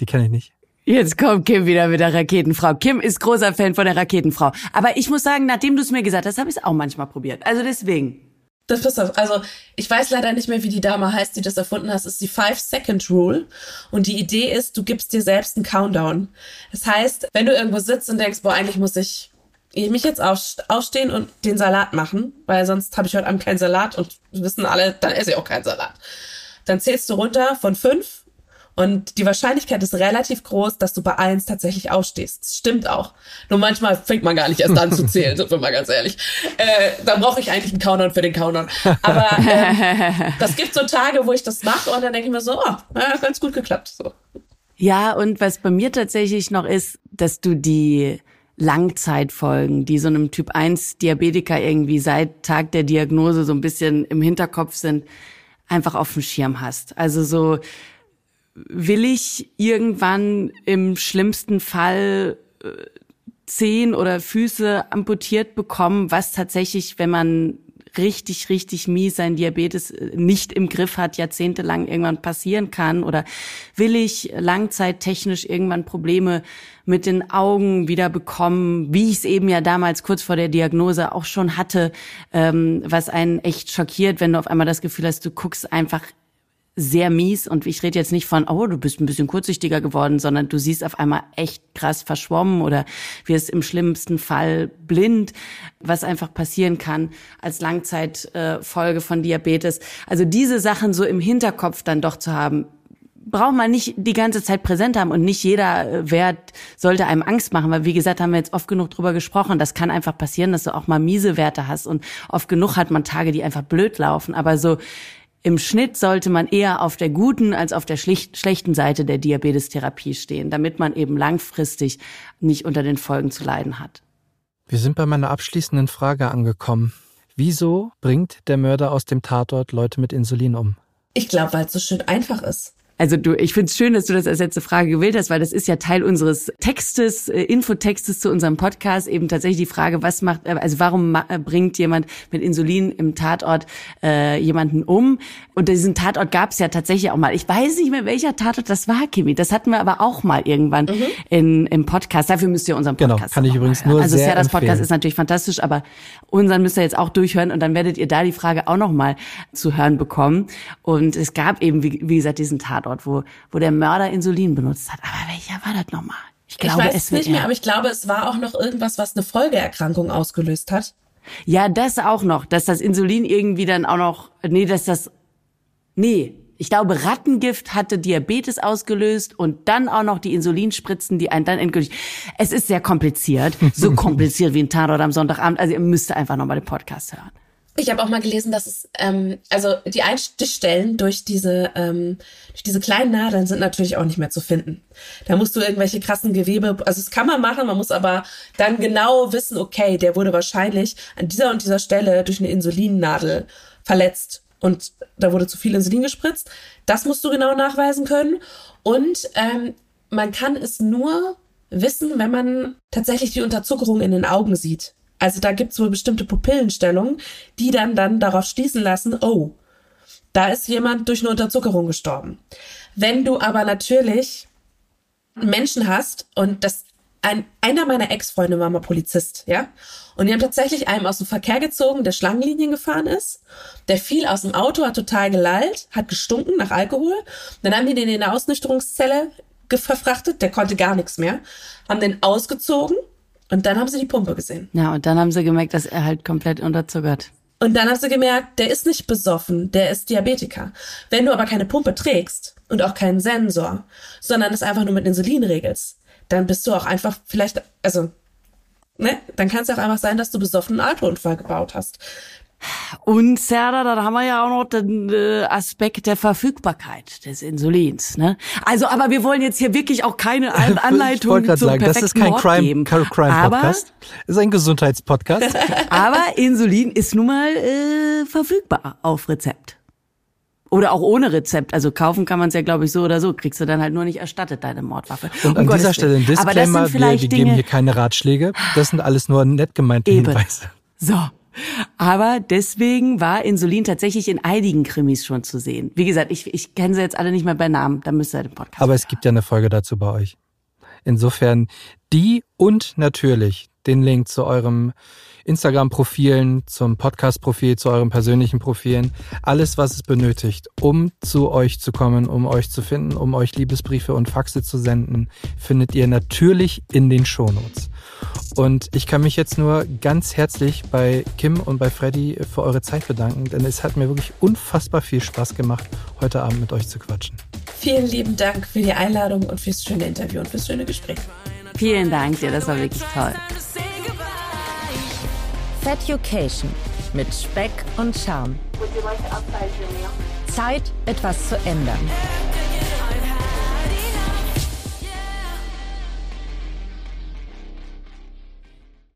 die kenne ich nicht. Jetzt kommt Kim wieder mit der Raketenfrau. Kim ist großer Fan von der Raketenfrau. Aber ich muss sagen, nachdem du es mir gesagt hast, habe ich es auch manchmal probiert. Also deswegen. Das passt auf. Also ich weiß leider nicht mehr, wie die Dame heißt, die das erfunden hat. Es ist die Five-Second-Rule. Und die Idee ist, du gibst dir selbst einen Countdown. Das heißt, wenn du irgendwo sitzt und denkst, boah, eigentlich muss ich mich jetzt aufstehen und den Salat machen, weil sonst habe ich heute Abend keinen Salat und wissen alle, dann esse ich auch keinen Salat. Dann zählst du runter von fünf und die Wahrscheinlichkeit ist relativ groß, dass du bei eins tatsächlich aufstehst. Das stimmt auch. Nur manchmal fängt man gar nicht erst an zu <laughs> zählen, sind wir mal ganz ehrlich. Äh, da brauche ich eigentlich einen Countdown für den Countdown. Aber äh, <laughs> das gibt so Tage, wo ich das mache und dann denke ich mir so, oh, ja, ganz gut geklappt. So. Ja, und was bei mir tatsächlich noch ist, dass du die Langzeitfolgen, die so einem Typ 1 Diabetiker irgendwie seit Tag der Diagnose so ein bisschen im Hinterkopf sind, einfach auf dem Schirm hast. Also so will ich irgendwann im schlimmsten Fall äh, Zehen oder Füße amputiert bekommen, was tatsächlich, wenn man richtig, richtig mies sein Diabetes äh, nicht im Griff hat, jahrzehntelang irgendwann passieren kann? Oder will ich langzeittechnisch irgendwann Probleme mit den Augen wieder bekommen, wie ich es eben ja damals kurz vor der Diagnose auch schon hatte, ähm, was einen echt schockiert, wenn du auf einmal das Gefühl hast, du guckst einfach sehr mies und ich rede jetzt nicht von, oh, du bist ein bisschen kurzsichtiger geworden, sondern du siehst auf einmal echt krass verschwommen oder wirst im schlimmsten Fall blind, was einfach passieren kann als Langzeitfolge von Diabetes. Also diese Sachen so im Hinterkopf dann doch zu haben, braucht man nicht die ganze Zeit präsent haben und nicht jeder äh, Wert sollte einem Angst machen, weil wie gesagt, haben wir jetzt oft genug drüber gesprochen, das kann einfach passieren, dass du auch mal miese Werte hast und oft genug hat man Tage, die einfach blöd laufen, aber so im Schnitt sollte man eher auf der guten als auf der schlechten Seite der Diabetestherapie stehen, damit man eben langfristig nicht unter den Folgen zu leiden hat. Wir sind bei meiner abschließenden Frage angekommen. Wieso bringt der Mörder aus dem Tatort Leute mit Insulin um? Ich glaube, weil es so schön einfach ist. Also du, ich finde es schön, dass du das als letzte Frage gewählt hast, weil das ist ja Teil unseres Textes, äh, Infotextes zu unserem Podcast, eben tatsächlich die Frage, was macht, äh, also warum äh, bringt jemand mit Insulin im Tatort äh, jemanden um? Und diesen Tatort gab es ja tatsächlich auch mal. Ich weiß nicht mehr, welcher Tatort das war, Kimi. Das hatten wir aber auch mal irgendwann mhm. in, im Podcast. Dafür müsst ihr unseren genau, Podcast Genau, kann ich übrigens nur Also sehr das Podcast ist natürlich fantastisch, aber unseren müsst ihr jetzt auch durchhören und dann werdet ihr da die Frage auch nochmal zu hören bekommen. Und es gab eben, wie, wie gesagt, diesen Tatort. Tatort, wo, wo der Mörder Insulin benutzt hat. Aber welcher war das nochmal? Ich glaube, ich weiß es nicht mehr, aber ich glaube, es war auch noch irgendwas, was eine Folgeerkrankung ausgelöst hat. Ja, das auch noch, dass das Insulin irgendwie dann auch noch, nee, dass das, nee, ich glaube, Rattengift hatte Diabetes ausgelöst und dann auch noch die Insulinspritzen, die einen dann endgültig. Es ist sehr kompliziert, so <laughs> kompliziert wie ein Tatort am Sonntagabend. Also ihr müsst einfach nochmal den Podcast hören. Ich habe auch mal gelesen, dass es, ähm, also die Einstichstellen durch diese, ähm, durch diese kleinen Nadeln sind natürlich auch nicht mehr zu finden. Da musst du irgendwelche krassen Gewebe, also das kann man machen, man muss aber dann genau wissen, okay, der wurde wahrscheinlich an dieser und dieser Stelle durch eine Insulinnadel verletzt und da wurde zu viel Insulin gespritzt. Das musst du genau nachweisen können. Und ähm, man kann es nur wissen, wenn man tatsächlich die Unterzuckerung in den Augen sieht. Also da gibt's wohl bestimmte Pupillenstellungen, die dann dann darauf schließen lassen, oh, da ist jemand durch eine Unterzuckerung gestorben. Wenn du aber natürlich Menschen hast und das ein, einer meiner Ex-Freunde war mal Polizist, ja, und die haben tatsächlich einem aus dem Verkehr gezogen, der Schlangenlinien gefahren ist. Der fiel aus dem Auto, hat total gelallt, hat gestunken nach Alkohol. Dann haben die den in eine Ausnüchterungszelle verfrachtet, der konnte gar nichts mehr, haben den ausgezogen und dann haben sie die Pumpe gesehen. Ja, und dann haben sie gemerkt, dass er halt komplett unterzuckert. Und dann haben sie gemerkt, der ist nicht besoffen, der ist Diabetiker. Wenn du aber keine Pumpe trägst und auch keinen Sensor, sondern es einfach nur mit Insulin regelst, dann bist du auch einfach vielleicht, also, ne, dann kann es auch einfach sein, dass du besoffen einen Autounfall gebaut hast. Und Serda, dann haben wir ja auch noch den äh, Aspekt der Verfügbarkeit des Insulins. Ne? Also, aber wir wollen jetzt hier wirklich auch keine <laughs> Anleitung ich zum sagen, das ist kein Crime, geben. Crime Podcast, ist ein Gesundheitspodcast. <laughs> aber Insulin ist nun mal äh, verfügbar auf Rezept. Oder auch ohne Rezept. Also kaufen kann man es ja, glaube ich, so oder so. Kriegst du dann halt nur nicht erstattet, deine Mordwaffe. Und um an dieser Stelle ein Disclaimer, wir, wir geben hier keine Ratschläge. Das sind alles nur nett gemeinte Eben. Hinweise. So, aber deswegen war Insulin tatsächlich in einigen Krimis schon zu sehen. Wie gesagt, ich, ich kenne sie jetzt alle nicht mehr bei Namen, da müsst ihr den Podcast Aber es gibt ja eine Folge dazu bei euch. Insofern die und natürlich den Link zu eurem Instagram-Profilen, zum Podcast-Profil, zu euren persönlichen Profilen. Alles, was es benötigt, um zu euch zu kommen, um euch zu finden, um euch Liebesbriefe und Faxe zu senden, findet ihr natürlich in den Shownotes. Und ich kann mich jetzt nur ganz herzlich bei Kim und bei Freddy für eure Zeit bedanken, denn es hat mir wirklich unfassbar viel Spaß gemacht, heute Abend mit euch zu quatschen. Vielen lieben Dank für die Einladung und fürs schöne Interview und fürs schöne Gespräch. Vielen Dank dir, das war wirklich toll. Feducation mit Speck und Charme. Zeit, etwas zu ändern.